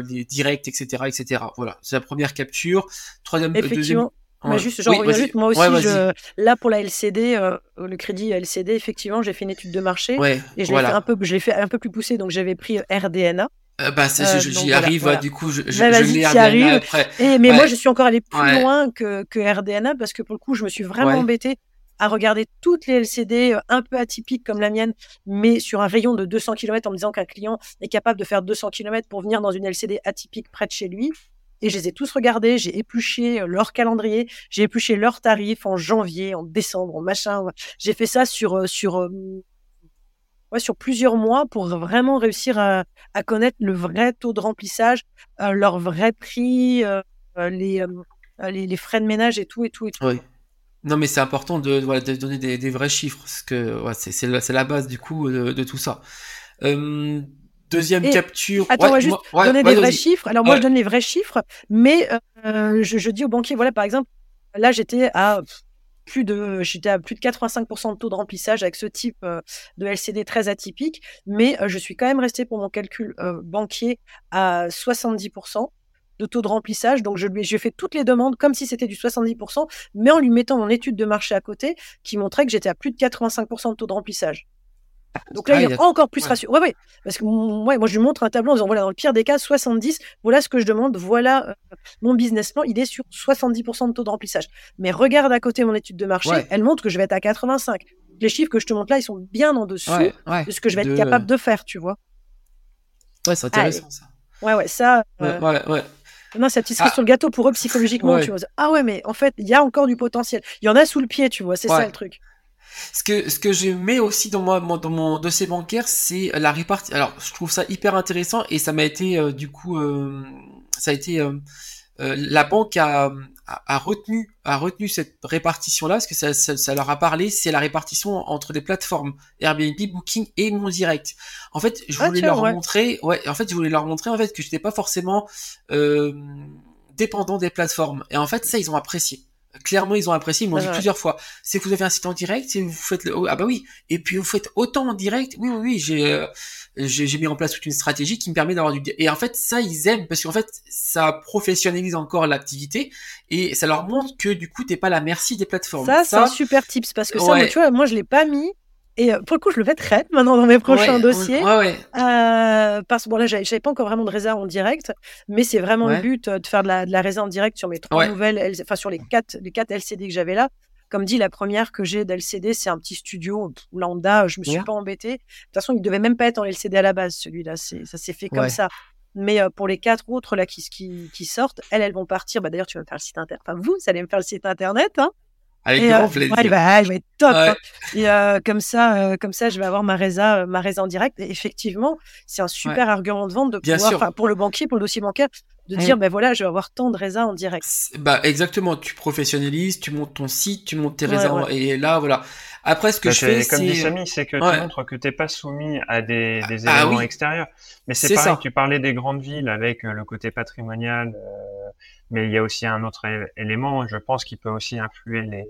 les directs, etc., etc. Voilà, c'est la première capture. Troisième, deuxième juste, genre, juste, moi aussi, je, là pour la LCD, euh, le crédit LCD, effectivement, j'ai fait une étude de marché et je l'ai fait un peu, je l'ai fait un peu plus poussé, donc j'avais pris euh, RDNA. Euh, bah, euh, j'y arrive, du coup, je, je, bah, je RDNA après. Et, mais moi, je suis encore allé plus loin que, que RDNA parce que pour le coup, je me suis vraiment embêté à regarder toutes les LCD un peu atypiques comme la mienne, mais sur un rayon de 200 km en me disant qu'un client est capable de faire 200 km pour venir dans une LCD atypique près de chez lui. Et je les ai tous regardés, j'ai épluché euh, leur calendrier, j'ai épluché leurs tarifs en janvier, en décembre, en machin. J'ai fait ça sur, euh, sur, euh, sur plusieurs mois pour vraiment réussir à, connaître le vrai taux de remplissage, leur vrai prix, les, les, frais de ménage et tout et tout et tout. Oui. Non, mais c'est important de, donner des, vrais chiffres, parce que c'est la, base du coup de, tout ça. Deuxième capture. Attends, on va juste donner des vrais chiffres. Alors moi, je donne les vrais chiffres, mais euh, je, dis au banquier, voilà, par exemple, là, j'étais à plus de, j'étais à plus de 85% de taux de remplissage avec ce type euh, de LCD très atypique, mais euh, je suis quand même resté pour mon calcul banquier à 70% de taux de remplissage. Donc, je lui ai fait toutes les demandes comme si c'était du 70%, mais en lui mettant mon étude de marché à côté qui montrait que j'étais à plus de 85% de taux de remplissage. Donc là, il est encore plus rassuré. Ouais, ouais. Parce que ouais, moi, je lui montre un tableau en disant voilà, dans le pire des cas, 70, voilà ce que je demande, voilà euh, mon business plan, il est sur 70% de taux de remplissage. Mais regarde à côté mon étude de marché, elle montre que je vais être à 85. Les chiffres que je te montre là, ils sont bien en dessous de ce que je vais être capable de faire, tu vois. Ouais, c'est intéressant ça. Ouais, ouais, ça. Euh... Ouais, ouais. Non, c'est la petite cerise ah. sur le gâteau pour eux psychologiquement, tu vois. Ah ouais, mais en fait, il y a encore du potentiel. Il y en a sous le pied, tu vois, c'est ça le truc. Ce que, ce que je mets aussi dans, moi, dans mon dossier bancaire, c'est la répartition. Alors, je trouve ça hyper intéressant et ça m'a été, euh, du coup, euh, ça a été, euh, la banque a, a, retenu, a retenu cette répartition-là, parce que ça, ça, leur a parlé, c'est la répartition entre les plateformes Airbnb, Booking et Mon Direct. En fait, je ah, voulais leur montrer, ouais, en fait, je voulais leur montrer, en fait, que j'étais pas forcément, dépendant des plateformes. Et en fait, ça, ils ont apprécié clairement ils ont apprécié, ils m'ont dit plusieurs fois. C'est que vous avez un site en direct, c'est vous faites le ah bah oui, et puis vous faites autant en direct. Oui oui oui, j'ai euh, j'ai mis en place toute une stratégie qui me permet d'avoir du et en fait ça ils aiment parce qu'en fait ça professionnalise encore l'activité et ça leur montre que du coup t'es pas la merci des plateformes. Ça, c'est un super tips parce que ça moi, tu vois moi je l'ai pas mis et euh, pour le coup, je le mettrai maintenant dans mes prochains dossiers. Ouais, ouais. Euh, parce que bon, là, j'avais pas encore vraiment de réserve en direct, mais c'est vraiment le but euh, de faire de la, de la réserve en direct sur mes trois nouvelles, enfin sur les quatre, les quatre LCD que j'avais là. Comme dit, la première que j'ai d'LCD, c'est un petit studio lambda. Je me suis pas embêtée. De toute façon, il devait même pas être en LCD à la base, celui-là. Ça s'est fait comme ça. Mais euh, pour les quatre autres là qui, qui, qui sortent, elles, elles vont partir. Bah, D'ailleurs, tu vas me faire le site internet. Enfin, vous, ça allez me faire le site internet. Hein Avec grand plaisir. Ouais, bah, il va être top. Hein. Et comme ça, comme ça, je vais avoir ma résa, ma résa en direct. Et effectivement, c'est un super argument de vente de pouvoir, pour le banquier, pour le dossier bancaire, de dire, ben voilà, je vais avoir tant de résas en direct. Bah exactement, tu professionnalises, tu montes ton site, tu montes tes résas, et là, voilà. Après, ce que bah, je fais, comme dit Samy, c'est que tu montres que t'es pas soumis à des, des ah éléments extérieurs. Mais c'est pareil, ça. tu parlais des grandes villes avec euh, le côté patrimonial, euh, mais il y a aussi un autre élément, je pense, qui peut aussi influer les,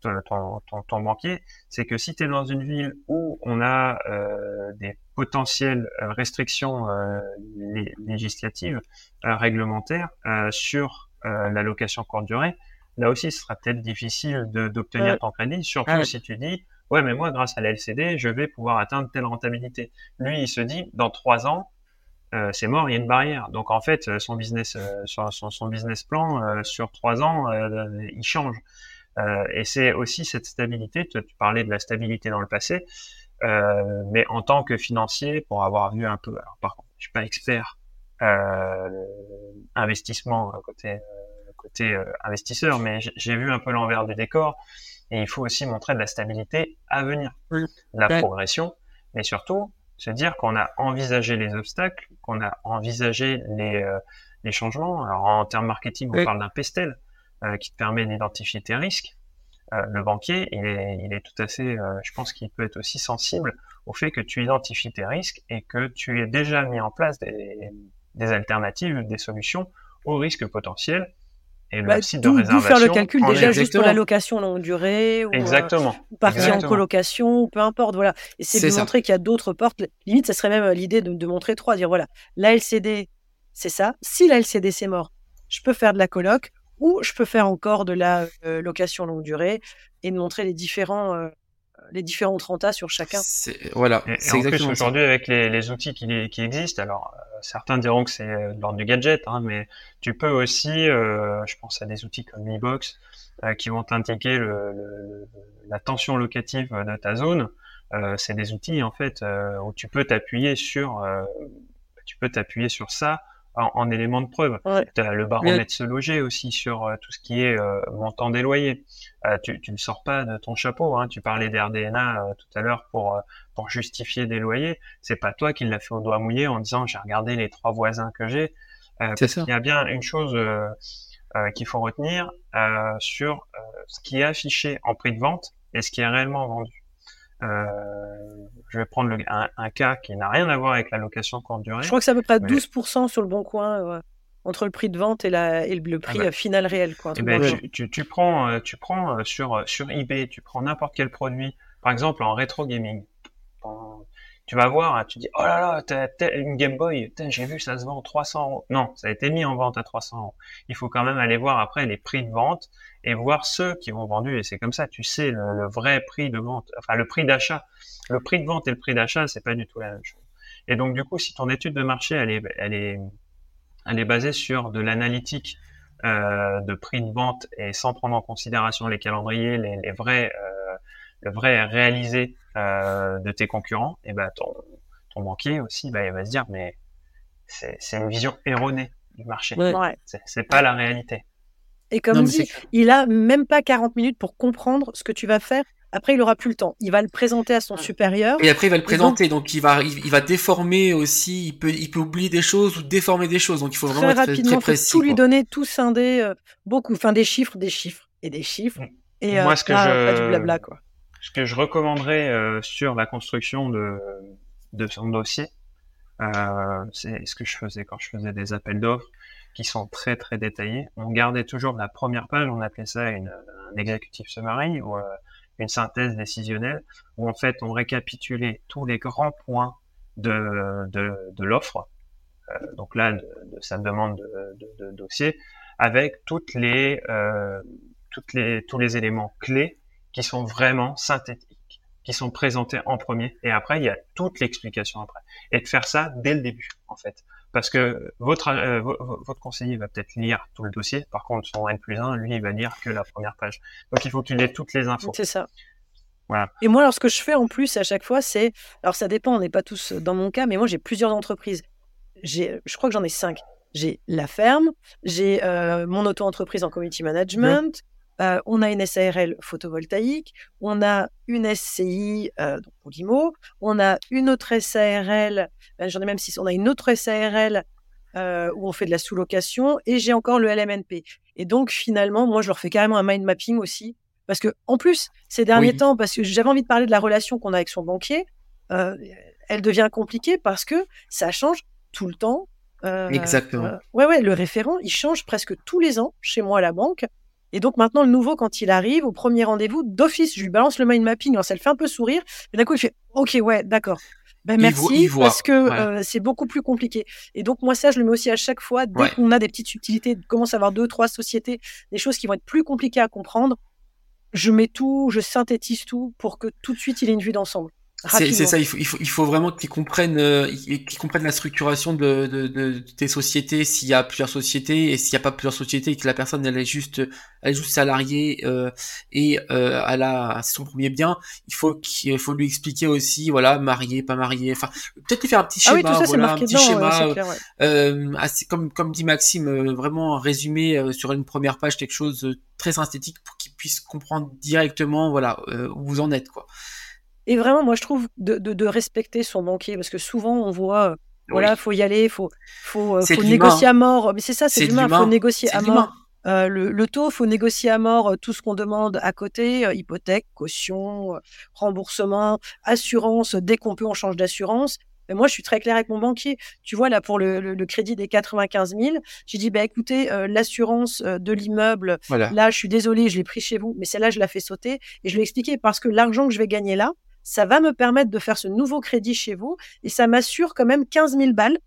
ton, ton, ton, banquier, c'est que si tu es dans une ville où on a euh, des potentielles euh, restrictions euh, législatives, euh, réglementaires sur la location courte durée, là aussi ce sera peut-être difficile d'obtenir ton crédit, surtout si tu dis ouais mais moi grâce à la LCD je vais pouvoir atteindre telle rentabilité. Lui il se dit dans trois ans c'est mort, il y a une barrière. Donc en fait, son business, son, son, business plan sur trois ans, il change. Euh, et c'est aussi cette stabilité, tu, parlais de la stabilité dans le passé, euh, mais en tant que financier, pour avoir vu un peu, alors par contre, je suis pas expert euh, investissement côté côté investisseur, mais j'ai vu un peu l'envers du décor. Et il faut aussi montrer de la stabilité à venir, la progression, mais surtout se dire qu'on a envisagé les obstacles, qu'on a envisagé les, les changements. Alors en termes marketing, on parle d'un pestel. Euh, qui te permet d'identifier tes risques. Euh, le banquier, il est, il est tout à fait, euh, je pense qu'il peut être aussi sensible au fait que tu identifies tes risques et que tu aies déjà mis en place des, des alternatives, des solutions aux risques potentiels et le bah, site de réservation. faire le calcul déjà juste pour la location longue durée ou exactement. partir en colocation ou peu importe voilà. Et c'est de montrer qu'il y a d'autres portes. Limite ça serait même l'idée de, de, montrer trois dire voilà la LCD c'est ça. Si la LCD c'est mort je peux faire de la coloc ou je peux faire encore de la euh, location longue durée et de montrer les différents euh, les différentes rentas sur chacun. Voilà. c'est exactement aujourd'hui avec les, les, outils qui, qui existent, alors euh, certains diront que c'est de l'ordre du gadget, hein, mais tu peux aussi, je pense à des outils comme eBox qui vont t'indiquer le, le, la tension locative de ta zone. c'est des outils en fait où tu peux t'appuyer sur, tu peux t'appuyer sur ça en, élément de preuve. Tu as le baromètre se loger aussi sur euh, tout ce qui est euh, montant des loyers. Euh, tu, tu ne sors pas de ton chapeau. Hein. Tu parlais d'RDNA tout à l'heure pour pour justifier des loyers. C'est pas toi qui l'as fait au doigt mouillé en disant j'ai regardé les trois voisins que j'ai. Il y a bien une chose qu'il faut retenir sur ce qui est affiché en prix de vente et ce qui est réellement vendu. Euh, je vais prendre un, cas qui n'a rien à voir avec la location courte durée. Je crois que c'est à peu près 12% sur le bon coin entre le prix de vente et, la, et le prix ah bah. final réel. Quoi, eh ben, tu, tu, prends, tu prends euh, sur, sur eBay, tu prends n'importe quel produit, par exemple en rétro gaming tu vas voir, hein, tu dis, oh là là, t'as, une Game Boy, j'ai vu, ça se vend 300 euros. Non, ça a été mis en vente à 300 euros. Il faut quand même aller voir après les prix de vente et voir ceux qui ont vendu, et c'est comme ça, tu sais le, vrai prix de vente, enfin le prix d'achat. Le prix de vente et le prix d'achat, c'est pas du tout la même chose. Et donc, du coup, si ton étude de marché, elle est, elle est, elle est basée sur de l'analytique euh, de prix de vente et sans prendre en considération les calendriers, les, les vrais, euh, le vrai réalisé euh, de tes concurrents, et ben ton, ton banquier aussi, bah, il va se dire mais c'est une vision erronée du marché. Ouais. C'est pas la réalité. Et comme dit, il a même pas 40 minutes pour comprendre ce que tu vas faire. Après, il aura plus le temps. Il va le présenter à son supérieur. Et après, il va le présenter. Donc, il va, il, va déformer aussi. Il peut, il peut oublier des choses ou déformer des choses. Donc, il faut vraiment être très précis. Tout lui donner, tout scinder, euh, beaucoup. Enfin, des chiffres, des chiffres et des chiffres. Et Moi, ce que je... du blabla, quoi ce que je recommanderais euh, sur la construction de, de son dossier, euh, c'est ce que je faisais quand je faisais des appels d'offres qui sont très très détaillés. On gardait toujours la première page, on appelait ça une, un executive summary ou euh, une synthèse décisionnelle, où en fait on récapitulait tous les grands points de, de, l'offre, euh, donc là de, sa demande de, de, dossier, avec toutes les, euh, toutes les, tous les éléments clés qui sont vraiment synthétiques, qui sont présentés en premier, et après il y a toute l'explication après. Et de faire ça dès le début, en fait. Parce que votre, euh, votre conseiller va peut-être lire tout le dossier, par contre son N plus 1, lui, il va lire que la première page. Donc il faut qu'il ait toutes les infos. C'est ça. Voilà. Et moi, alors ce que je fais en plus à chaque fois, c'est, alors ça dépend, on n'est pas tous dans mon cas, mais moi j'ai plusieurs entreprises. Je crois que j'en ai cinq. J'ai la ferme, j'ai euh, mon auto-entreprise en community management, euh, on a une SARL photovoltaïque, on a une SCI, euh, donc pour l'IMO, on a une autre SARL, ben, j'en ai même six, on a une autre SARL euh, où on fait de la sous-location, et j'ai encore le LMNP. Et donc finalement, moi je leur fais carrément un mind mapping aussi, parce que en plus, ces derniers temps, parce que j'avais envie de parler de la relation qu'on a avec son banquier, euh, elle devient compliquée parce que ça change tout le temps. Euh, Exactement. Ouais, ouais, le référent, il change presque tous les ans chez moi à la banque. Et donc maintenant, le nouveau, quand il arrive au premier rendez-vous, d'office, je lui balance le mind mapping, alors ça le fait un peu sourire, et d'un coup, il fait OK, ouais, d'accord. Ben merci, parce que euh, c'est beaucoup plus compliqué. Et donc moi, ça, je le mets aussi à chaque fois, dès qu'on a des petites subtilités, commence à avoir deux, trois sociétés, des choses qui vont être plus compliquées à comprendre, je mets tout, je synthétise tout pour que tout de suite, il ait une vue d'ensemble. C'est ça, il faut, il faut, il faut vraiment qu'ils comprennent, euh, qu'ils comprennent la structuration de, de, de, tes sociétés, s'il y a plusieurs sociétés, et s'il n'y a pas plusieurs sociétés, et que la personne elle est juste, elle est juste salariée euh, et euh, elle a c'est son premier bien, il faut qu'il faut lui expliquer aussi, voilà, marié, pas marié, enfin peut-être lui faire un petit schéma, ah oui, voilà, un petit schéma, euh, assez, comme comme dit Maxime, euh, vraiment résumé sur une première page quelque chose très synthétique pour qu'il puisse comprendre directement, voilà, où vous en êtes quoi. Et vraiment, moi, je trouve de, de, respecter son banquier, parce que souvent, on voit, euh, voilà, faut y aller, faut, faut, euh, faut négocier à mort. Mais c'est ça, c'est l'humain, faut négocier à mort. Euh, le, le, taux, faut négocier à mort tout ce qu'on demande à côté, hypothèque, caution, remboursement, assurance. Dès qu'on peut, on change d'assurance. Mais moi, je suis très claire avec mon banquier. Tu vois, là, pour le, le, crédit des 95 000, j'ai dit, bah, écoutez, l'assurance de l'immeuble, là, je suis désolée, je l'ai pris chez vous, mais celle-là, je la fais sauter. Et je lui ai expliqué parce que l'argent que je vais gagner là, ça va me permettre de faire ce nouveau crédit chez vous et ça m'assure quand même 15 000 balles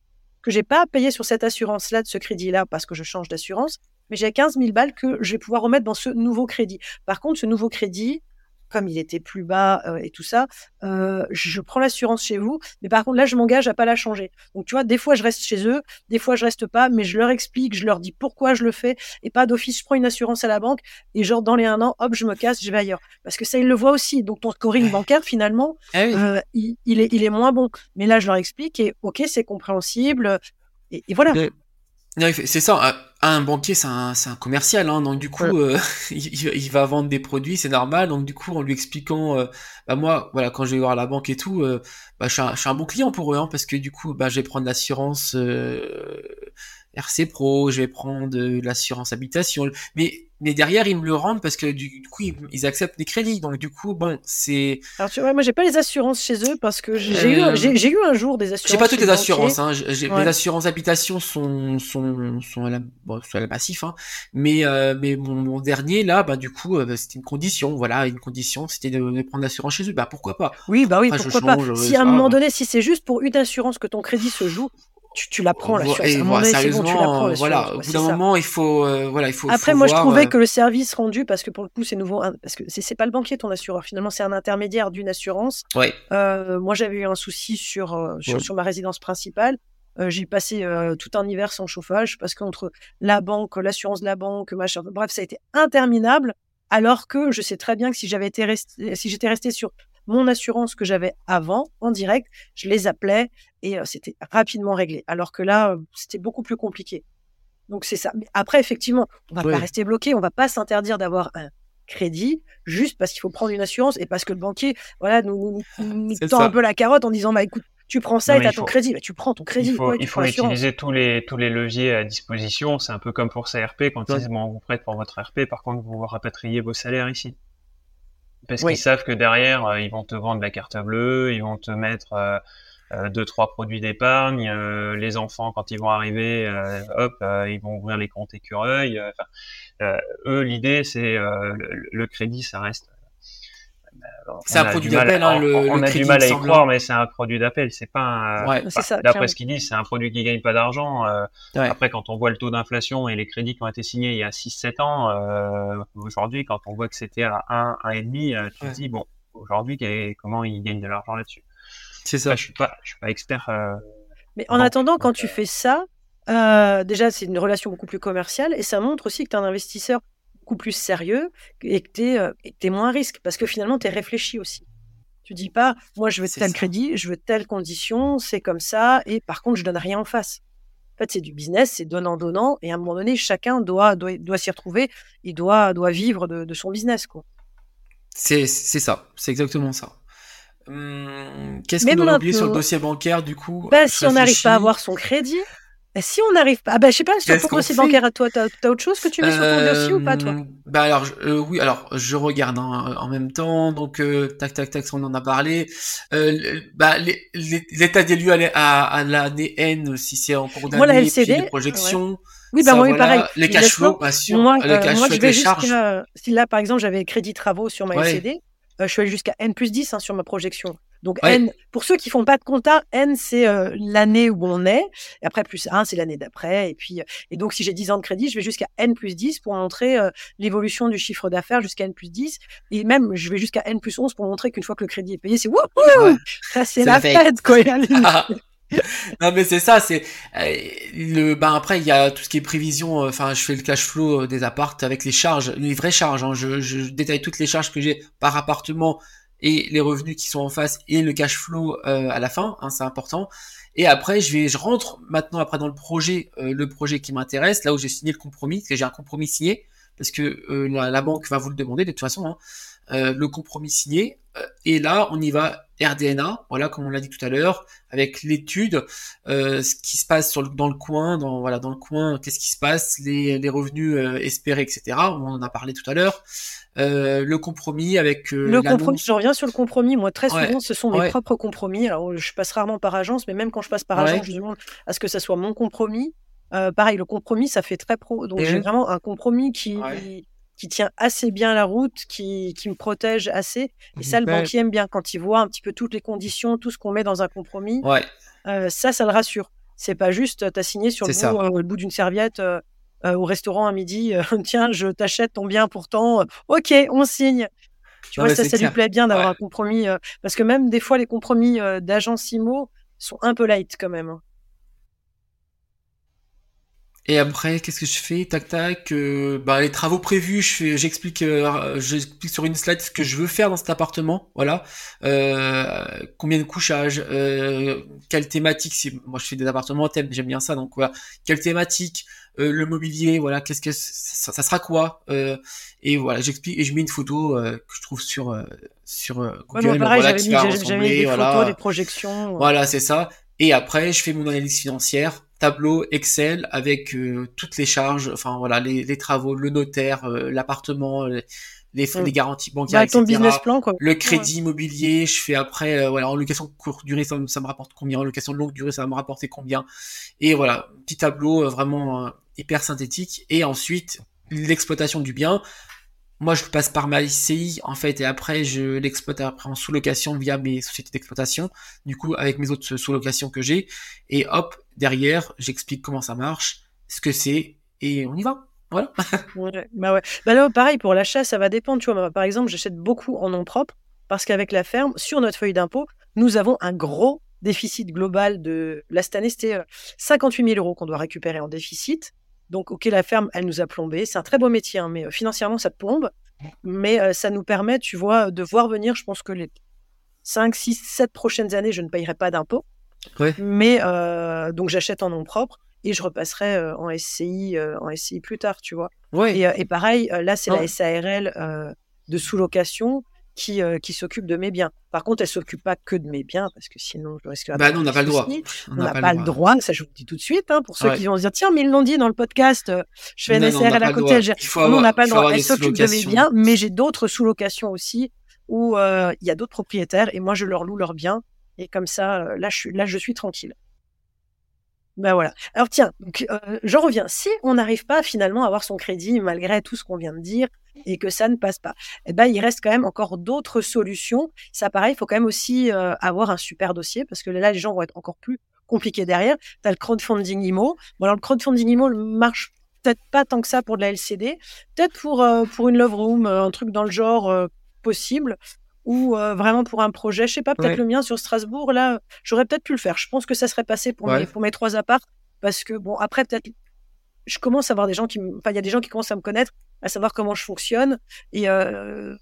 que j'ai pas à payer sur cette assurance-là, de ce crédit-là, parce que je change d'assurance, mais j'ai 15 000 balles que je vais pouvoir remettre dans ce nouveau crédit. Par contre, ce nouveau crédit, comme il était plus bas euh, et tout ça, euh, je prends l'assurance chez vous. Mais par contre, là, je m'engage à pas la changer. Donc, tu vois, des fois, je reste chez eux, des fois, je reste pas, mais je leur explique, je leur dis pourquoi je le fais et pas d'office, je prends une assurance à la banque et genre, dans les un an, hop, je me casse, je vais ailleurs. Parce que ça, ils le voient aussi. Donc, ton scoring bancaire, finalement, ah euh, il, est, il est moins bon. Mais là, je leur explique et ok, c'est compréhensible. Et, voilà. C'est ça, un banquier c'est un, un, commercial, hein, donc du coup euh, [LAUGHS] il, va vendre des produits, c'est normal, donc du coup en lui expliquant, euh, bah moi voilà quand je vais voir la banque et tout, euh, bah, je, suis un, je suis un bon client pour eux, hein, parce que du coup bah, je vais prendre l'assurance RC Pro, je vais prendre l'assurance habitation, mais mais derrière ils me le rendent parce que du, coup ils, acceptent des crédits. Donc du coup bon c'est alors tu vois moi j'ai pas les assurances chez eux parce que j'ai eu j'ai eu un jour des assurances j'ai pas toutes les assurances hein. Les assurances habitation sont sont sont à la bon sont à la massif hein. Mais euh, mais mon, dernier là bah du coup euh, c'était une condition. Voilà une condition c'était de, prendre l'assurance chez eux. Bah pourquoi pas? Oui bah oui pourquoi pas? si à un moment donné si c'est juste pour une assurance que ton crédit se joue tu, tu la prends l'assurance. sérieusement, voilà, au bout d'un moment, il faut, euh, voilà, il faut. Après, moi, je trouvais euh, que le service rendu, parce que pour le coup, c'est nouveau, parce que c'est pas le banquier ton assureur. Finalement, c'est un intermédiaire d'une assurance. Ouais. Euh, moi, j'avais eu un souci sur sur, sur, ma résidence principale. j'ai passé tout un hiver sans chauffage parce qu'entre la banque, l'assurance de la banque, machin, bref, ça a été interminable. Alors que je sais très bien que si j'avais été resté, si j'étais resté sur mon assurance que j'avais avant en direct, je les appelais et c'était rapidement réglé. Alors que là, c'était beaucoup plus compliqué. Donc c'est ça. Mais après, effectivement, on va pas rester bloqué, on va pas s'interdire d'avoir un crédit juste parce qu'il faut prendre une assurance et parce que le banquier, voilà, nous, nous, tend un peu la carotte en disant, bah écoute, tu prends ça et tu as ton crédit. Bah, tu prends ton crédit. Il faut, utiliser tous les, tous les leviers à disposition. C'est un peu comme pour CRP quand ils disent, bon, on vous prête pour votre RP, par contre, vous rapatriez vos salaires ici. Parce qu'ils savent que derrière, euh, ils vont te vendre la carte bleue, ils vont te mettre euh deux trois produits d'épargne. Euh, les enfants, quand ils vont arriver, hop, ils vont ouvrir les comptes écureuils. eux, l'idée, c'est le, crédit, ça reste c'est un produit d'appel. Hein, le, on, a du mal à y croire, mais c'est un produit d'appel. C'est pas un. D'après ce qu'ils disent, c'est un produit qui gagne pas d'argent. Euh, après, quand on voit le taux d'inflation et les crédits qui ont été signés il y a 6-7 ans, euh, aujourd'hui, quand on voit que c'était à 1, 1,5, euh, tu te dis, bon, aujourd'hui, comment ils gagnent de l'argent là-dessus? C'est ça. je suis pas, je suis pas expert. mais en attendant, quand tu fais ça, déjà, c'est une relation beaucoup plus commerciale et ça montre aussi que tu es un investisseur plus sérieux et que tu es, es, moins à risque parce que finalement, tu es réfléchi aussi. Tu dis pas, moi, je veux tel crédit, je veux telle condition, c'est comme ça, et par contre, je donne rien en face. En fait, c'est du business, c'est donnant-donnant. Et à un moment donné, chacun doit, doit, doit s'y retrouver. Il doit, doit vivre de, de son business. Quoi. C'est, c'est ça. C'est exactement ça. Hum, qu'est-ce qu'on doit oublier sur le dossier bancaire, du coup? Bah, Si on n'arrive pas à avoir son crédit, bah, si on n'arrive pas, ah bah, je sais pas, sur ton dossier bancaire à toi, t'as as autre chose que tu mets sur ton dossier ou pas, toi? Euh, Bah alors, euh, oui, alors je regarde hein, en même temps, donc euh, tac tac tac, on en a parlé. bah l'état des lieux à, l'année N, si c'est en cours d'année, LCD, les projections. Oui, bah moi, pareil. Les cash flows, bien sûr. Moi, les cash moi je vais jusqu'à, si là, par exemple, j'avais crédit travaux sur ma LCD, je suis allé jusqu'à N plus 10 hein, sur ma projection. Donc N, pour ceux qui font pas de compta, N c'est euh, l'année où on est. Et après plus 1 c'est l'année d'après. Et puis euh, et donc si j'ai 10 ans de crédit, je vais jusqu'à N plus 10 pour montrer euh, l'évolution du chiffre d'affaires jusqu'à N plus 10. Et même je vais jusqu'à N plus 11 pour montrer qu'une fois que le crédit est payé, c'est wouhou Ça c'est la, fête quoi. [LAUGHS] [LAUGHS] non mais c'est ça, c'est le ben après il y a tout ce qui est prévision. Enfin, je fais le cash flow des appartes avec les charges, les vraies charges. Hein, je, je, détaille toutes les charges que j'ai par appartement et les revenus qui sont en face et le cash flow euh, à la fin, hein, c'est important. Et après, je vais, je rentre maintenant après dans le projet, euh, le projet qui m'intéresse, là où j'ai signé le compromis, parce que j'ai un compromis signé, parce que euh, la, banque va vous le demander de toute façon, hein, le compromis signé. et là, on y va RDNA, voilà, comme on l'a dit tout à l'heure, avec l'étude, ce qui se passe sur dans le coin, dans voilà, dans le coin, qu'est-ce qui se passe, les, les revenus espérés, etc. On en a parlé tout à l'heure. Euh, le compromis avec euh, le compromis. Je reviens sur le compromis. Moi, très souvent, ce sont mes propres compromis. Alors, je passe rarement par agence, mais même quand je passe par agence, je demande à ce que ça soit mon compromis. Euh, pareil, le compromis, ça fait très pro. Donc, j'ai vraiment un compromis qui qui tient assez bien la route, qui, qui me protège assez. Et ça, le banquier aime bien quand il voit un petit peu toutes les conditions, tout ce qu'on met dans un compromis. ça, ça le rassure. C'est pas juste, tu as signé sur le bout, le bout d'une serviette. Euh, au restaurant à midi, euh, [LAUGHS] tiens, je t'achète ton bien pourtant, ok, on signe. Tu vois, ça, ça lui plaît bien d'avoir un compromis, parce que même des fois, les compromis d'agents IMO sont un peu light quand même. Et après, qu'est-ce que je fais? Tac tac. Euh, bah les travaux prévus, je j'explique, euh, j'explique sur une slide ce que je veux faire dans cet appartement. Voilà. Euh, combien de couchages, euh, quelle thématique. Si moi je fais des appartements thème, j'aime bien ça. Donc voilà, quelle thématique, euh, le mobilier, voilà, qu'est-ce que ça, ça, sera quoi Et voilà, j'explique et je mets une photo que je trouve sur sur Google. Ouais, pareil, voilà, j'avais mis, des photos, des projections. Voilà, c'est ça. Et après, je fais mon analyse financière tableau Excel avec euh, toutes les charges, enfin voilà, les, les travaux, le notaire, euh, l'appartement, les, les, mm. garanties bancaires, bah, business plan, quoi. le crédit immobilier, je fais après, euh, voilà, en location courte durée, ça, ça, me rapporte combien, en location longue durée, ça va me rapporter combien, et voilà, petit tableau vraiment hyper synthétique, et ensuite l'exploitation du bien, moi je passe par ma ICI en fait et après je l'exploite après en sous-location via mes sociétés d'exploitation. Du coup avec mes autres sous-locations que j'ai. Et hop derrière j'explique comment ça marche ce que c'est et on y va. Voilà. [LAUGHS] Bah ouais. Bah là pareil pour l'achat ça va dépendre tu vois. Par exemple j'achète beaucoup en nom propre parce qu'avec la ferme sur notre feuille d'impôt nous avons un gros déficit global de cette année c'était 58 euh, 000 euros qu'on doit récupérer en déficit donc, ok, la ferme, elle nous a plombé. C'est un très beau métier, hein, mais euh, financièrement, ça te plombe. Mais euh, ça nous permet, tu vois, de voir venir, je pense que les 5, 6, 7 prochaines années, je ne payerai pas d'impôts. Mais euh, donc, j'achète en nom propre et je repasserai en SCI, en SCI plus tard, tu vois. Et, et, pareil, là, c'est la SARL de sous-location qui, euh, qui s'occupe de mes biens. Par contre, elle s'occupe pas que de mes biens parce que sinon je risque. Bah non, on n'a pas le droit. On n'a pas, le droit. Ça, je vous le dis tout de suite. Hein, pour ceux qui vont se dire tiens, mais ils l'ont dit dans le podcast. Euh, je fais un SRL à côté. Elle on n'a pas le droit. Elle s'occupe de mes biens, mais j'ai d'autres sous-locations aussi où euh, il y a d'autres propriétaires et moi je leur loue leurs biens et comme ça, là, je suis là, je suis tranquille. Ben voilà. Alors tiens, donc, je reviens. Si on n'arrive pas finalement à avoir son crédit malgré tout ce qu'on vient de dire, et que ça ne passe pas. Eh ben, il reste quand même encore d'autres solutions. Ça, pareil, il faut quand même aussi euh, avoir un super dossier parce que là, les gens vont être encore plus compliqués derrière. Tu as le crowdfunding IMO. Bon, le crowdfunding IMO marche peut-être pas tant que ça pour de la LCD. Peut-être pour, euh, pour une love room, euh, un truc dans le genre possible. Ou vraiment pour un projet, je sais pas, peut-être le mien sur Strasbourg, là, j'aurais peut-être pu le faire. Je pense que ça serait passé pour, mes, pour mes trois apparts. Parce que, bon, après, peut-être je commence à avoir des gens qui, enfin, il y a des gens qui commencent à me connaître à savoir comment je fonctionne et euh,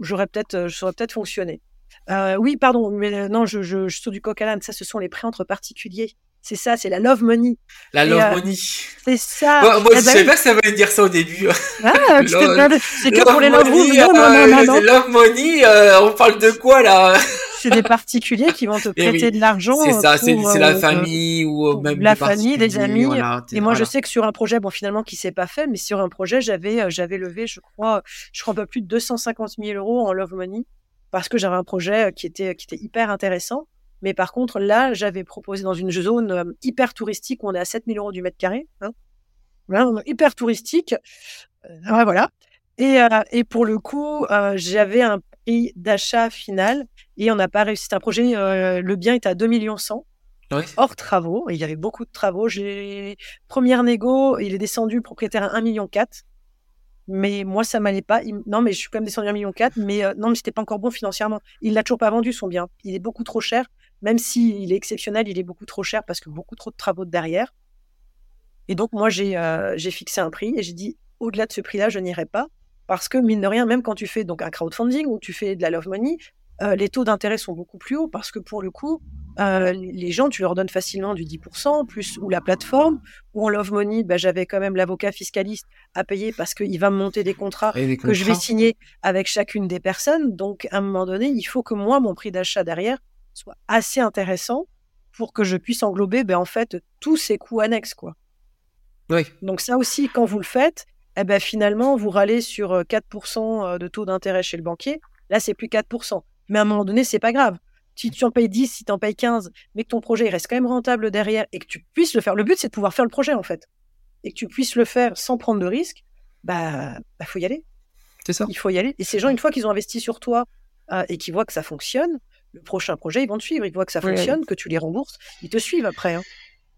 j'aurais peut-être, euh, je saurais peut-être fonctionner. Euh, oui, pardon, mais non, je, je, je saute du coq à l'âne. Ça, ce sont les prêts entre particuliers. C'est ça, c'est la love money. La love euh, money. C'est ça. moi, je eh ben savais pas que ça voulait dire ça au début. Ah, [LAUGHS] c'est que pour les love money. Non, non, non, non, Love money, euh, on parle de quoi là? [LAUGHS] C'est des particuliers qui vont te eh prêter de l'argent. C'est ça, c'est la euh, famille ou même la famille, des amis. et moi, je sais que sur un projet, bon, finalement, qui s'est pas fait, mais sur un projet, j'avais, j'avais levé, je crois, je crois un peu plus de 250 000 euros en love money parce que j'avais un projet qui était, qui était hyper intéressant. Mais par contre, là, j'avais proposé dans une zone euh, hyper touristique où on est à 7000 euros du mètre carré. Hein. Voilà, hyper touristique. Euh, voilà. Et, euh, et, pour le coup, j'avais un prix d'achat final et on n'a pas réussi. C'est un projet, le bien est à 2 millions 100. Hors travaux, il y avait beaucoup de travaux. J'ai première négo, il est descendu propriétaire à 1 million 4 mais moi ça m'allait pas. Non, mais je suis quand même descendu à 1 million 4 mais non, mais c'était pas encore bon financièrement. Il l'a toujours pas vendu son bien. Il est beaucoup trop cher même s'il est exceptionnel, il est beaucoup trop cher parce que beaucoup trop de travaux derrière. Et donc, moi, euh, j'ai fixé un prix et j'ai dit, au-delà de ce prix-là, je n'irai pas. Parce que, mine de rien, même quand tu fais donc un crowdfunding ou tu fais de la love money, euh, les taux d'intérêt sont beaucoup plus hauts parce que pour le coup, euh, les gens, tu leur donnes facilement du 10%, plus ou la plateforme, ou en Love Money, bah, j'avais quand même l'avocat fiscaliste à payer parce qu'il va me monter des contrats, que je vais signer avec chacune des personnes. Donc, à un moment donné, il faut que moi, mon prix d'achat derrière, soit assez intéressant pour que je puisse englober ben, en fait tous ces coûts annexes quoi. Oui. Donc ça aussi quand vous le faites, eh ben, finalement vous râlez sur 4% euh, euh, de taux d'intérêt chez le banquier, là c'est plus 4%. Mais à un moment donné, c'est pas grave. Si tu en payes 10, si tu en payes 15, mais que ton projet il reste quand même rentable derrière et que tu puisses le faire. Le but c'est de pouvoir faire le projet en fait. Et que tu puisses le faire sans prendre de risques, bah, bah faut y aller. C'est ça. Il faut y aller. Et ces gens, une fois qu'ils ont investi sur toi euh, et qu'ils voient que ça fonctionne, le prochain projet, ils vont te suivre. Ils voient que ça fonctionne, que tu les rembourses. Ils te suivent après. Hein.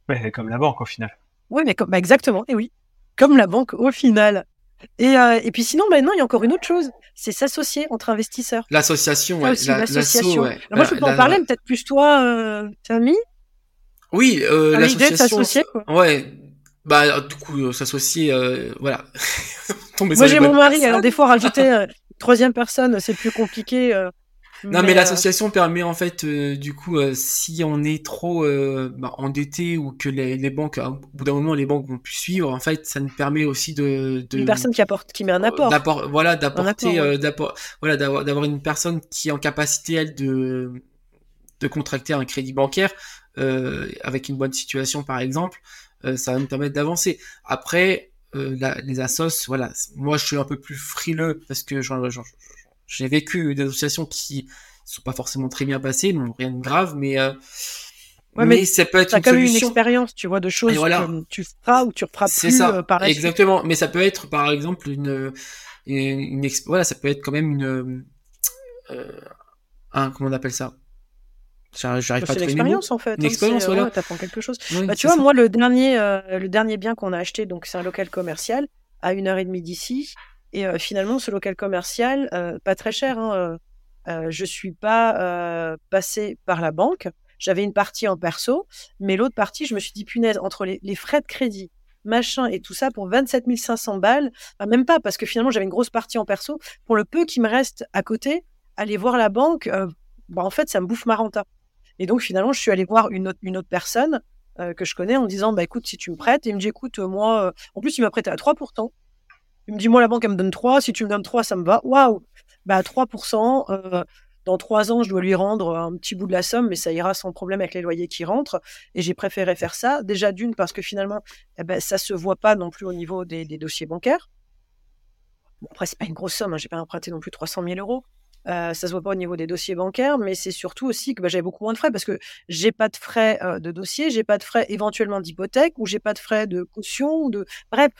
Ouais, comme la banque au final. Oui, mais comme, bah, exactement. Et oui, comme la banque au final. Et, euh, et puis sinon, maintenant, il y a encore une autre chose, c'est s'associer entre investisseurs. L'association, ouais. L'association. moi, je peux pas en parler, peut-être plus toi, euh, Tammy. Oui, euh, l'association. s'associer, quoi. Ouais. Bah, du coup, euh, s'associer, euh, voilà. [LAUGHS] moi, j'ai mon mari, alors des fois, rajouter troisième personne, c'est plus compliqué. Non, mais, euh, l'association permet en fait, euh, du coup, euh, si on est trop bah, endetté ou que les, les, banques, au bout d'un moment, les banques vont plus suivre, en fait, ça nous permet aussi de, de une personne qui apporte, qui met un apport, voilà, d'apporter, voilà, d'avoir une personne qui est en capacité elle de de contracter un crédit bancaire avec une bonne situation, par exemple, ça va nous permettre d'avancer. Après, les assos, voilà, moi je suis un peu plus frileux parce que j'en j'ai vécu des associations qui sont pas forcément très bien passées, non rien de grave, mais euh, ouais, mais, ça peut être une quand même une expérience, tu vois, de choses que tu feras ou tu referas plus ça, euh, par Exactement, mais ça peut être par exemple une, une, une voilà, ça peut être quand même une euh, un comment on appelle ça? J'arrive bah, pas à une expérience en fait. Une hein, expérience, voilà. Ouais, T'apprends quelque chose. bah, tu vois, moi, le dernier, euh, le dernier bien qu'on a acheté, donc c'est un local commercial à une heure et demie d'ici. Et euh, finalement, ce local commercial, euh, pas très cher, hein, euh, je suis pas passé par la banque. J'avais une partie en perso, mais l'autre partie, je me suis dit, punaise, entre les, frais de crédit, machin et tout ça, pour 27 500 balles, même pas, parce que finalement, j'avais une grosse partie en perso. Pour le peu qui me reste à côté, aller voir la banque, bah, en fait, ça me bouffe ma renta. Et donc, finalement, je suis allé voir une autre, personne que je connais en disant, bah écoute, si tu me prêtes, et il me dit, écoute, moi, en plus, il m'a prêté à 3%. Il me dit, moi, la banque, elle me donne 3. Si tu me donnes 3, ça me va. Waouh Bah, 3%. Euh, dans 3 ans, je dois lui rendre un petit bout de la somme, mais ça ira sans problème avec les loyers qui rentrent. Et j'ai préféré faire ça. Déjà, d'une, parce que finalement, eh ben, ça se voit pas non plus au niveau des, dossiers bancaires. Bon, après, c'est pas une grosse somme. Hein. J'ai pas emprunté non plus 300 000 euros. Euh, ça se voit pas au niveau des dossiers bancaires, mais c'est surtout aussi que bah, j'avais beaucoup moins de frais parce que j'ai pas de frais euh, de dossier, j'ai pas de frais éventuellement d'hypothèque ou j'ai pas de frais de caution ou de bref,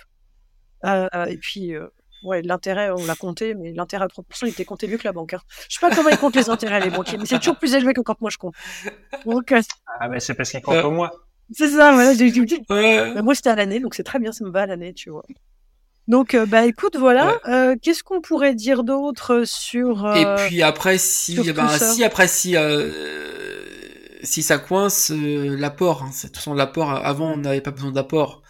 et puis, euh, ouais, l'intérêt, on l'a compté, mais l'intérêt à 30%, il était compté mieux que la banque. Hein. Je sais pas comment ils comptent les intérêts, les banquiers, mais c'est toujours plus élevé que quand moi je compte. Donc, ah, mais c'est parce qu'ils comptent au mois. C'est ça, voilà, j'ai dit. Bah, moi, c'était à l'année, donc c'est très bien, ça me va à l'année, tu vois. Donc, bah écoute, voilà. Qu'est-ce qu'on pourrait dire d'autre sur. Et puis après, si, bah, si après si si ça coince, l'apport. Hein, de toute façon, l'apport avant, on n'avait pas besoin d'apport.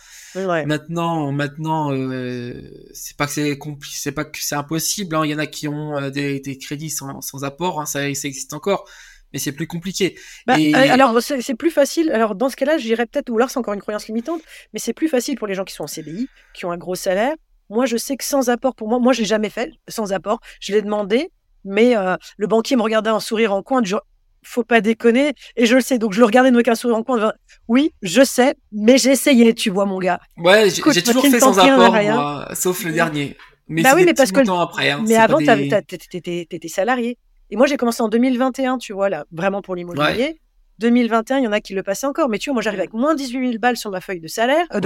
Maintenant, maintenant, euh, c'est pas que c'est c'est pas que c'est impossible. Hein. Il y en a qui ont euh, des, des, crédits sans, sans apport, hein. ça, ça, existe encore. mais c'est plus compliqué. Bah, euh, alors, c'est plus facile. Alors, dans ce cas-là, j'irais peut-être, ou là, c'est encore une croyance limitante, mais c'est plus facile pour les gens qui sont en CDI, qui ont un gros salaire. Moi, je sais que sans apport, pour moi, moi, je l'ai jamais fait, sans apport. Je l'ai demandé, mais euh, le banquier me regardait en sourire en coin, du genre, faut pas déconner. Et je le sais. Donc, je le regardais avec un sourire en coin. oui, je sais, mais j'ai essayé, tu vois, mon gars. Ouais, j'ai toujours fait sans apport, moi, sauf le dernier. Mais bah oui, mais parce que. Après, hein, mais avant, des... t'étais salarié. Et moi, j'ai commencé en 2021, tu vois, là, vraiment pour l'immobilier. 2021, il y en a qui le passaient encore. Mais tu vois, moi, j'arrive avec moins 18 000 balles sur ma feuille de salaire, euh,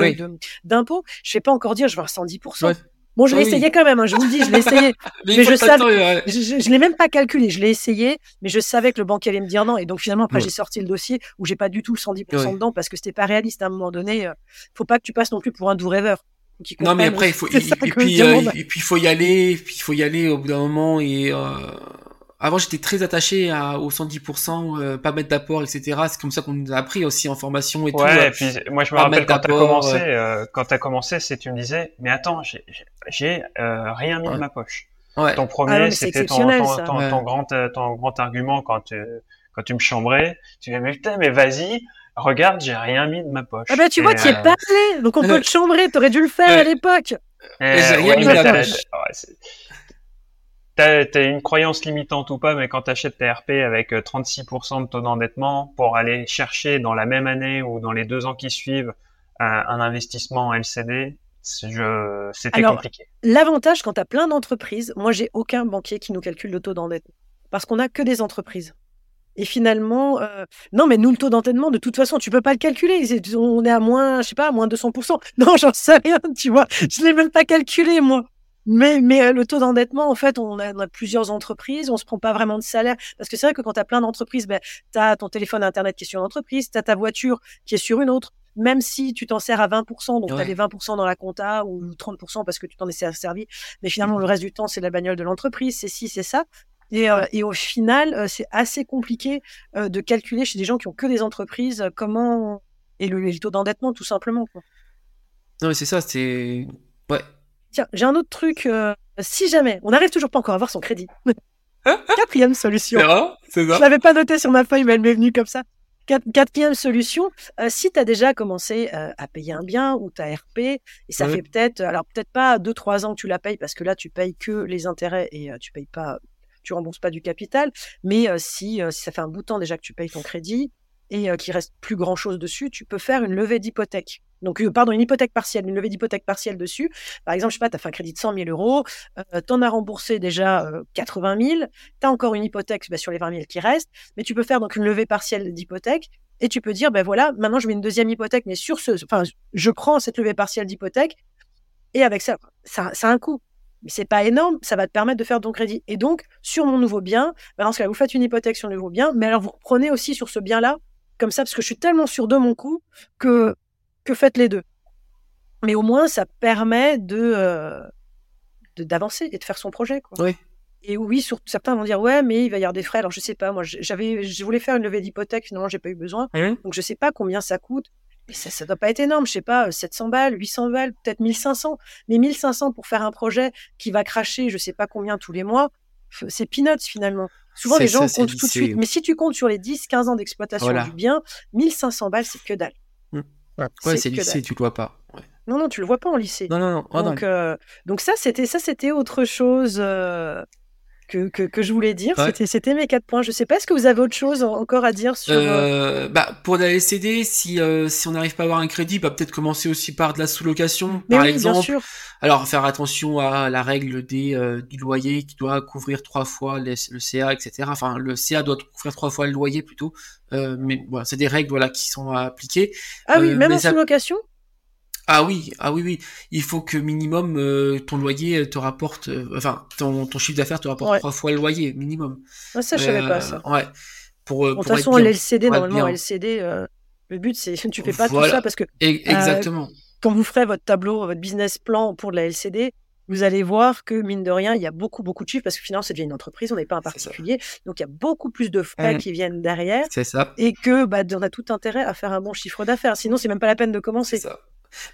d'impôt. Je ne vais pas encore dire, je vais avoir 110%. Bon, je l'ai essayé quand même, hein, je vous le dis, je l'ai essayé. [LAUGHS] mais, je savais, je, l'ai même pas calculé, je l'ai essayé, mais je savais que le banquier allait me dire non. Et donc finalement, après, j'ai sorti le dossier où j'ai pas du tout le 110% dedans parce que c'était pas réaliste à un moment donné. Euh, faut pas que tu passes non plus pour un doux rêveur. Non, mais après, il faut, [LAUGHS] et, puis, euh, et puis, il faut y aller, puis il faut y aller au bout d'un moment et, avant, j'étais très attaché à, aux 110%, euh, pas mettre d'apport, etc. C'est comme ça qu'on nous a appris aussi en formation et tout. Ouais, et puis moi je me rappelle quand t'as commencé, euh, quand t'as commencé, c'est tu me disais, mais attends, j'ai euh, rien mis de ma poche. Ouais. Ton premier, ah c'était ton, ton, ton, ton, grand, ton grand argument quand tu, quand tu me chambrais. Tu disais, mais putain, mais vas-y, regarde, j'ai rien mis de ma poche. Ah bah tu vois, tu es parlé, donc on peut [LAUGHS] te chambrer, t'aurais dû le faire à l'époque. j'ai rien mis de ma poche. T'as as une croyance limitante ou pas, mais quand tu achètes tes RP avec 36% euh, de taux d'endettement pour aller chercher dans la même année ou dans les deux ans qui suivent un, investissement en LCD, c'était compliqué. L'avantage quand tu as plein d'entreprises, moi j'ai aucun banquier qui nous calcule le taux d'endettement parce qu'on n'a que des entreprises. Et finalement, euh, non, mais nous, le taux d'endettement, de toute façon, tu peux pas le calculer. on est à moins, je sais pas, à moins 200%. Non, [LAUGHS] j'en sais rien, tu vois. Je l'ai même pas calculé, moi. Mais, mais euh, le taux d'endettement, en fait, on a, plusieurs entreprises, on se prend pas vraiment de salaire. Parce que c'est vrai que quand tu as plein d'entreprises, ben, tu as ton téléphone Internet qui est sur une entreprise, tu as ta voiture qui est sur une autre. Même si tu t'en sers à 20%, donc tu as les 20% dans la compta ou 30% parce que tu t'en es servi. Mais finalement, le reste du temps, c'est la bagnole de l'entreprise, c'est ci, c'est ça. Et, euh, et, au final, euh, c'est assez compliqué de calculer chez des gens qui ont que des entreprises comment et le, le taux d'endettement tout simplement. Quoi. Non, mais c'est ça, c'est ouais, Tiens, j'ai un autre truc. Euh, si jamais, on n'arrive toujours pas encore à avoir son crédit. [LAUGHS] Quatrième solution. C'est ça. Je l'avais pas noté sur ma feuille, mais elle m'est venue comme ça. Quatrième solution, euh, si tu as déjà commencé euh, à payer un bien ou ta RP, et ça fait peut-être, alors peut-être pas 2-3 ans que tu la payes parce que là tu payes que les intérêts et tu payes pas, tu rembourses pas du capital, mais si, si ça fait un bout de temps déjà que tu payes ton crédit et qu'il reste plus grand chose dessus, tu peux faire une levée d'hypothèque. Donc, euh, pardon, une hypothèque partielle, une levée d'hypothèque partielle dessus. Par exemple, je sais pas, tu as fait un crédit de 100 000 euros, euh, tu en as remboursé déjà 80 000, tu as encore une hypothèque bah, sur les 20 000 qui restent, mais tu peux faire donc une levée partielle d'hypothèque et tu peux dire, ben voilà, maintenant je mets une deuxième hypothèque, mais sur ce, enfin, je prends cette levée partielle d'hypothèque et avec ça, ça, ça a un coût. Mais c'est pas énorme, ça va te permettre de faire ton crédit. Et donc, sur mon nouveau bien, ben dans ce cas, vous faites une hypothèque sur le nouveau bien, mais alors vous prenez aussi sur ce bien-là, comme ça, parce que je suis tellement sûr de mon coût que que faites les deux. Mais au moins, ça permet euh, de d'avancer et de faire son projet. Quoi. Oui. Et oui, sur, certains vont dire ouais, mais il va y avoir des frais. Alors je sais pas, moi j'avais, je voulais faire une levée d'hypothèque, finalement j'ai pas eu besoin. Ah Donc je sais pas combien ça coûte. Mais ça, ça doit pas être énorme, je sais pas, 700 balles, 800 balles, peut-être 1500. Mais 1500 pour faire un projet qui va cracher, je sais pas combien tous les mois, c'est peanuts finalement. Souvent les gens comptent tout de suite. Mais si tu comptes sur les 10, 15 ans d'exploitation du bien, 1500 balles, c'est que dalle. Ouais, c'est lycée, tu le vois pas. Non, non, tu le vois pas en lycée. Non, non, non. Oh, donc, euh, donc ça, c'était ça, c'était autre chose euh, que, que, que, je voulais dire. C'était, c'était mes quatre points. Je sais pas, est-ce que vous avez autre chose encore à dire sur euh... Bah, pour la LCD, si si on n'arrive pas à avoir un crédit, bah peut-être commencer aussi par de la sous-location, par exemple. Bien sûr. Alors faire attention à la règle des du loyer qui doit couvrir trois fois le CA, etc. Enfin, le CA doit couvrir trois fois le loyer plutôt. Euh, mais voilà, c'est des règles voilà qui sont appliquées. Ah oui, euh, même en sous-location? Ah oui, ah oui, oui. Il faut que minimum euh, ton loyer te rapporte, enfin ton, ton chiffre d'affaires te rapporte trois fois le loyer minimum. Ça je savais pas ça. Ouais. Pour, de toute façon, l'LCD normalement, LCD, le but c'est [LAUGHS] tu fais pas tout ça parce que exactement. quand vous ferez votre tableau, votre business plan pour de la LCD, vous allez voir que, mine de rien, il y a beaucoup, beaucoup de chiffres parce que finalement, c'est déjà une entreprise, on n'est pas un particulier. Donc, il y a beaucoup plus de frais mmh. qui viennent derrière. C'est ça. Et que, bah, on a tout intérêt à faire un bon chiffre d'affaires. Sinon, c'est même pas la peine de commencer. Ça.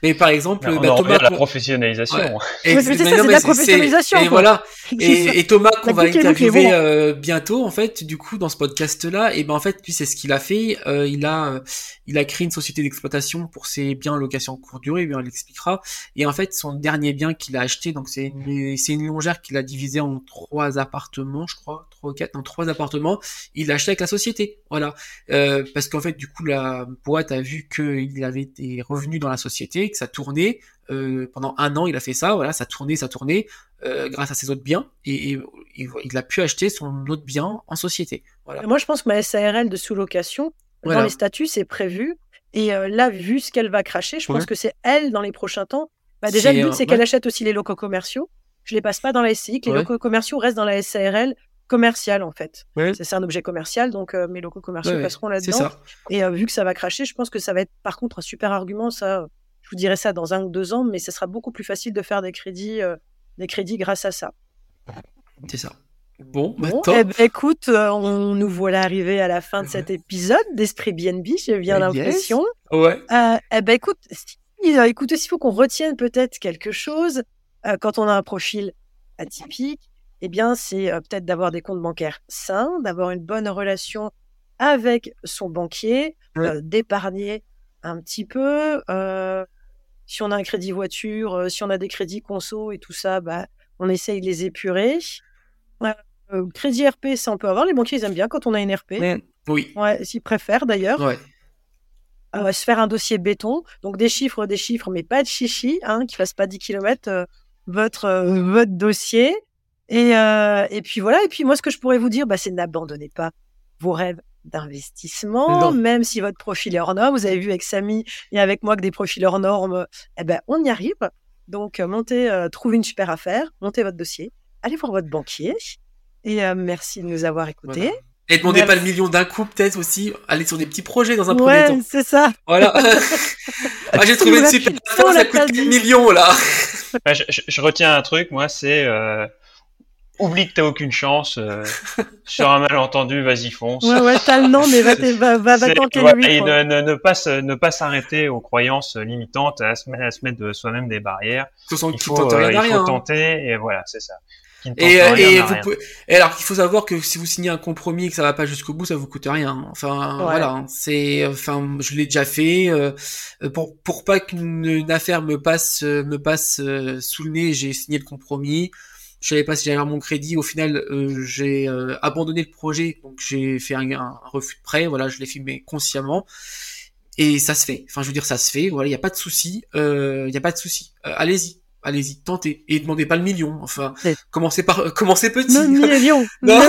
Mais par exemple, bah, Thomas, la professionnalisation. Et, [LAUGHS] c'est la professionnalisation. Et voilà. Et, Thomas qu'on va interviewer euh, bientôt, en fait, du coup, dans ce podcast-là, et ben en fait, lui, c'est ce qu'il a fait. Euh, il a, il a créé une société d'exploitation pour ses biens en location courte durée. Bien, il l'expliquera. Et en fait, son dernier bien qu'il a acheté, donc c'est une, c'est une longère qu'il a divisé en trois appartements, je crois, trois ou quatre, dans trois appartements. Il l'a acheté avec la société, voilà. Euh, parce qu'en fait, du coup, la boîte a vu qu'il avait des revenus dans la société, que ça tournait. Euh, pendant un an, il a fait ça, voilà, ça tournait, ça tournait, euh, grâce à ses autres biens, et, il a pu acheter son autre bien en société. Voilà. Moi, je pense que ma SARL de sous-location, dans les statuts, c'est prévu. Et euh, là, vu ce qu'elle va cracher, je pense que c'est elle, dans les prochains temps. Bah, déjà, le but, c'est qu'elle achète aussi les locaux commerciaux. Je les passe pas dans la SCI, que les locaux commerciaux restent dans la SARL commercial en fait. C'est un objet commercial, donc euh, mes locaux commerciaux passeront là-dedans. Et euh, vu que ça va cracher, je pense que ça va être par contre un super argument. Ça, je vous dirai ça dans un ou deux ans, mais ce sera beaucoup plus facile de faire des crédits, euh, des crédits grâce à ça. C'est ça. Bon, bah, eh ben, écoute, on nous voilà arrivés à la fin de cet épisode d'Esprit BNB, j'ai bien l'impression. Ouais. eh ben écoute, écoutez, s'il faut qu'on retienne peut-être quelque chose, quand on a un profil atypique, eh bien, c'est peut-être d'avoir des comptes bancaires sains, d'avoir une bonne relation avec son banquier, d'épargner un petit peu. Si on a un crédit voiture, si on a des crédits conso et tout ça, bah, on essaye de les épurer. crédit RP, ça on peut avoir. Les banquiers, ils aiment bien quand on a une RP. Oui. Ouais, s'ils préfèrent d'ailleurs. se faire un dossier béton. Donc des chiffres, des chiffres, mais pas de chichi, hein, qui fasse pas 10 km votre, votre dossier. Et, euh, et puis voilà. Et puis moi, ce que je pourrais vous dire, bah, c'est n'abandonnez pas vos rêves d'investissement, même si votre profil est hors norme. Vous avez vu avec Samy et avec moi que des profils hors normes, eh ben, on y arrive. Donc, euh, montez, euh, trouvez une super affaire, montez votre dossier, allez voir votre banquier. Et euh, merci de nous avoir écoutés. Et demandez pas le million d'un coup, peut-être aussi. Allez sur des petits projets dans un premier temps. c'est ça. Voilà. [LAUGHS] [LAUGHS] ah, J'ai trouvé une super affaire, ça coûte 4 millions, là. Bah, je, je, retiens un truc, moi, c'est oublie que t'as aucune chance. Euh, [LAUGHS] sur un malentendu, vas-y fonce. Ouais, ouais, t'as le nom, mais va, va, va, va tenter lui. Et ne, ne, ne, pas ne pas s'arrêter aux croyances limitantes, à se, à se mettre de soi-même des barrières. il faut, il faut tenter, et voilà, c'est ça. Et, et, vous pouvez... et, alors il faut savoir que si vous signez un compromis et que ça va pas jusqu'au bout, ça vous coûte rien. Enfin voilà, hein. c'est enfin je l'ai déjà fait euh, pour pour pas qu'une affaire me passe me passe euh, sous le nez, j'ai signé le compromis je savais pas si j'allais avoir mon crédit. Au final, euh, j'ai euh, abandonné le projet, donc j'ai fait un, refus de prêt. Voilà, je l'ai filmé consciemment. Et ça se fait. Enfin, je veux dire, ça se fait. Voilà, il n'y a pas de souci. Il euh, n'y a pas de souci. allez-y allez-y, tentez et demandez pas le million. Enfin, commencez par euh, commencez petit. Non, [LAUGHS] million. non,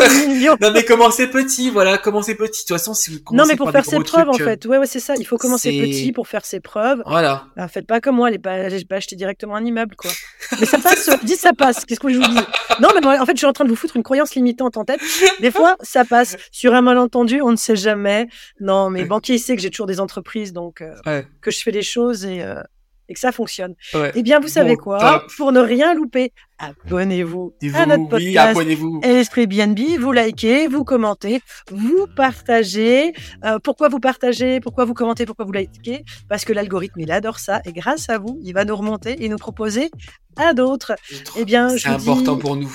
non, mais commencez petit, voilà, commencez petit. De toute façon, si vous commencez Non, mais pour faire ses preuves, en fait. Ouais, ouais, c'est ça. Il faut commencer petit pour faire ses preuves. Voilà. Bah, faites pas comme moi, allez pas, pas acheter directement un immeuble, quoi. [LAUGHS] mais ça passe. dis ça passe. Qu'est-ce que je vous dis? Non, mais en fait, je suis en train de vous foutre une croyance limitante en tête. Des fois, ça passe. Sur un malentendu, on ne sait jamais. Non, mais banquier, il sait que j'ai toujours des entreprises, donc euh, que je fais des choses et. Euh, et que ça fonctionne. Eh bien, vous savez quoi? Pour ne rien louper, abonnez-vous à notre podcast oui, Esprit BNB. Vous likez, vous commentez, vous partagez. Euh, pourquoi vous partagez? Pourquoi vous commentez? Pourquoi vous likez? Parce que l'algorithme, il adore ça. Et grâce à vous, il va nous remonter et nous proposer à d'autres. Eh bien, c'est important pour nous.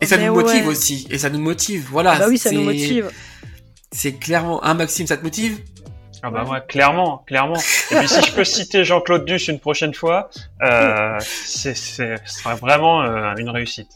Et ça nous motive aussi. Et ça nous motive. Voilà. Ah bah oui, ça nous motive. C'est clairement un Maxime, ça te motive? Ah bah moi, clairement, clairement. Et puis si je peux citer Jean-Claude Duss une prochaine fois, euh, c'est, ce sera vraiment euh, une réussite.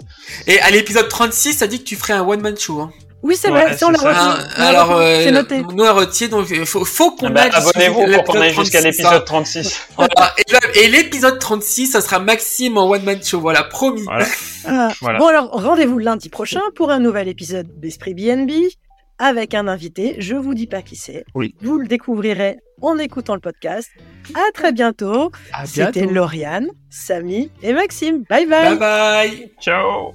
Et à l'épisode 36, ça dit que tu ferais un one-man show. Hein. Oui, c'est vrai, si on l'a retenu. alors, euh, c'est noté. Nous, on retient, donc il faut, faut qu'on ah bah, Abonnez-vous pour qu'on aille jusqu'à l'épisode 36. [LAUGHS] voilà. Et, l'épisode 36, ça sera Maxime en one-man show, voilà, promis. Voilà. Ah. voilà. Bon alors, rendez-vous lundi prochain pour un nouvel épisode d'Esprit BNB avec un invité. Je vous dis pas qui c'est. Oui. Vous le découvrirez en écoutant le podcast. À très bientôt. C'était Lauriane, Samy et Maxime. Bye bye. Bye bye. Ciao.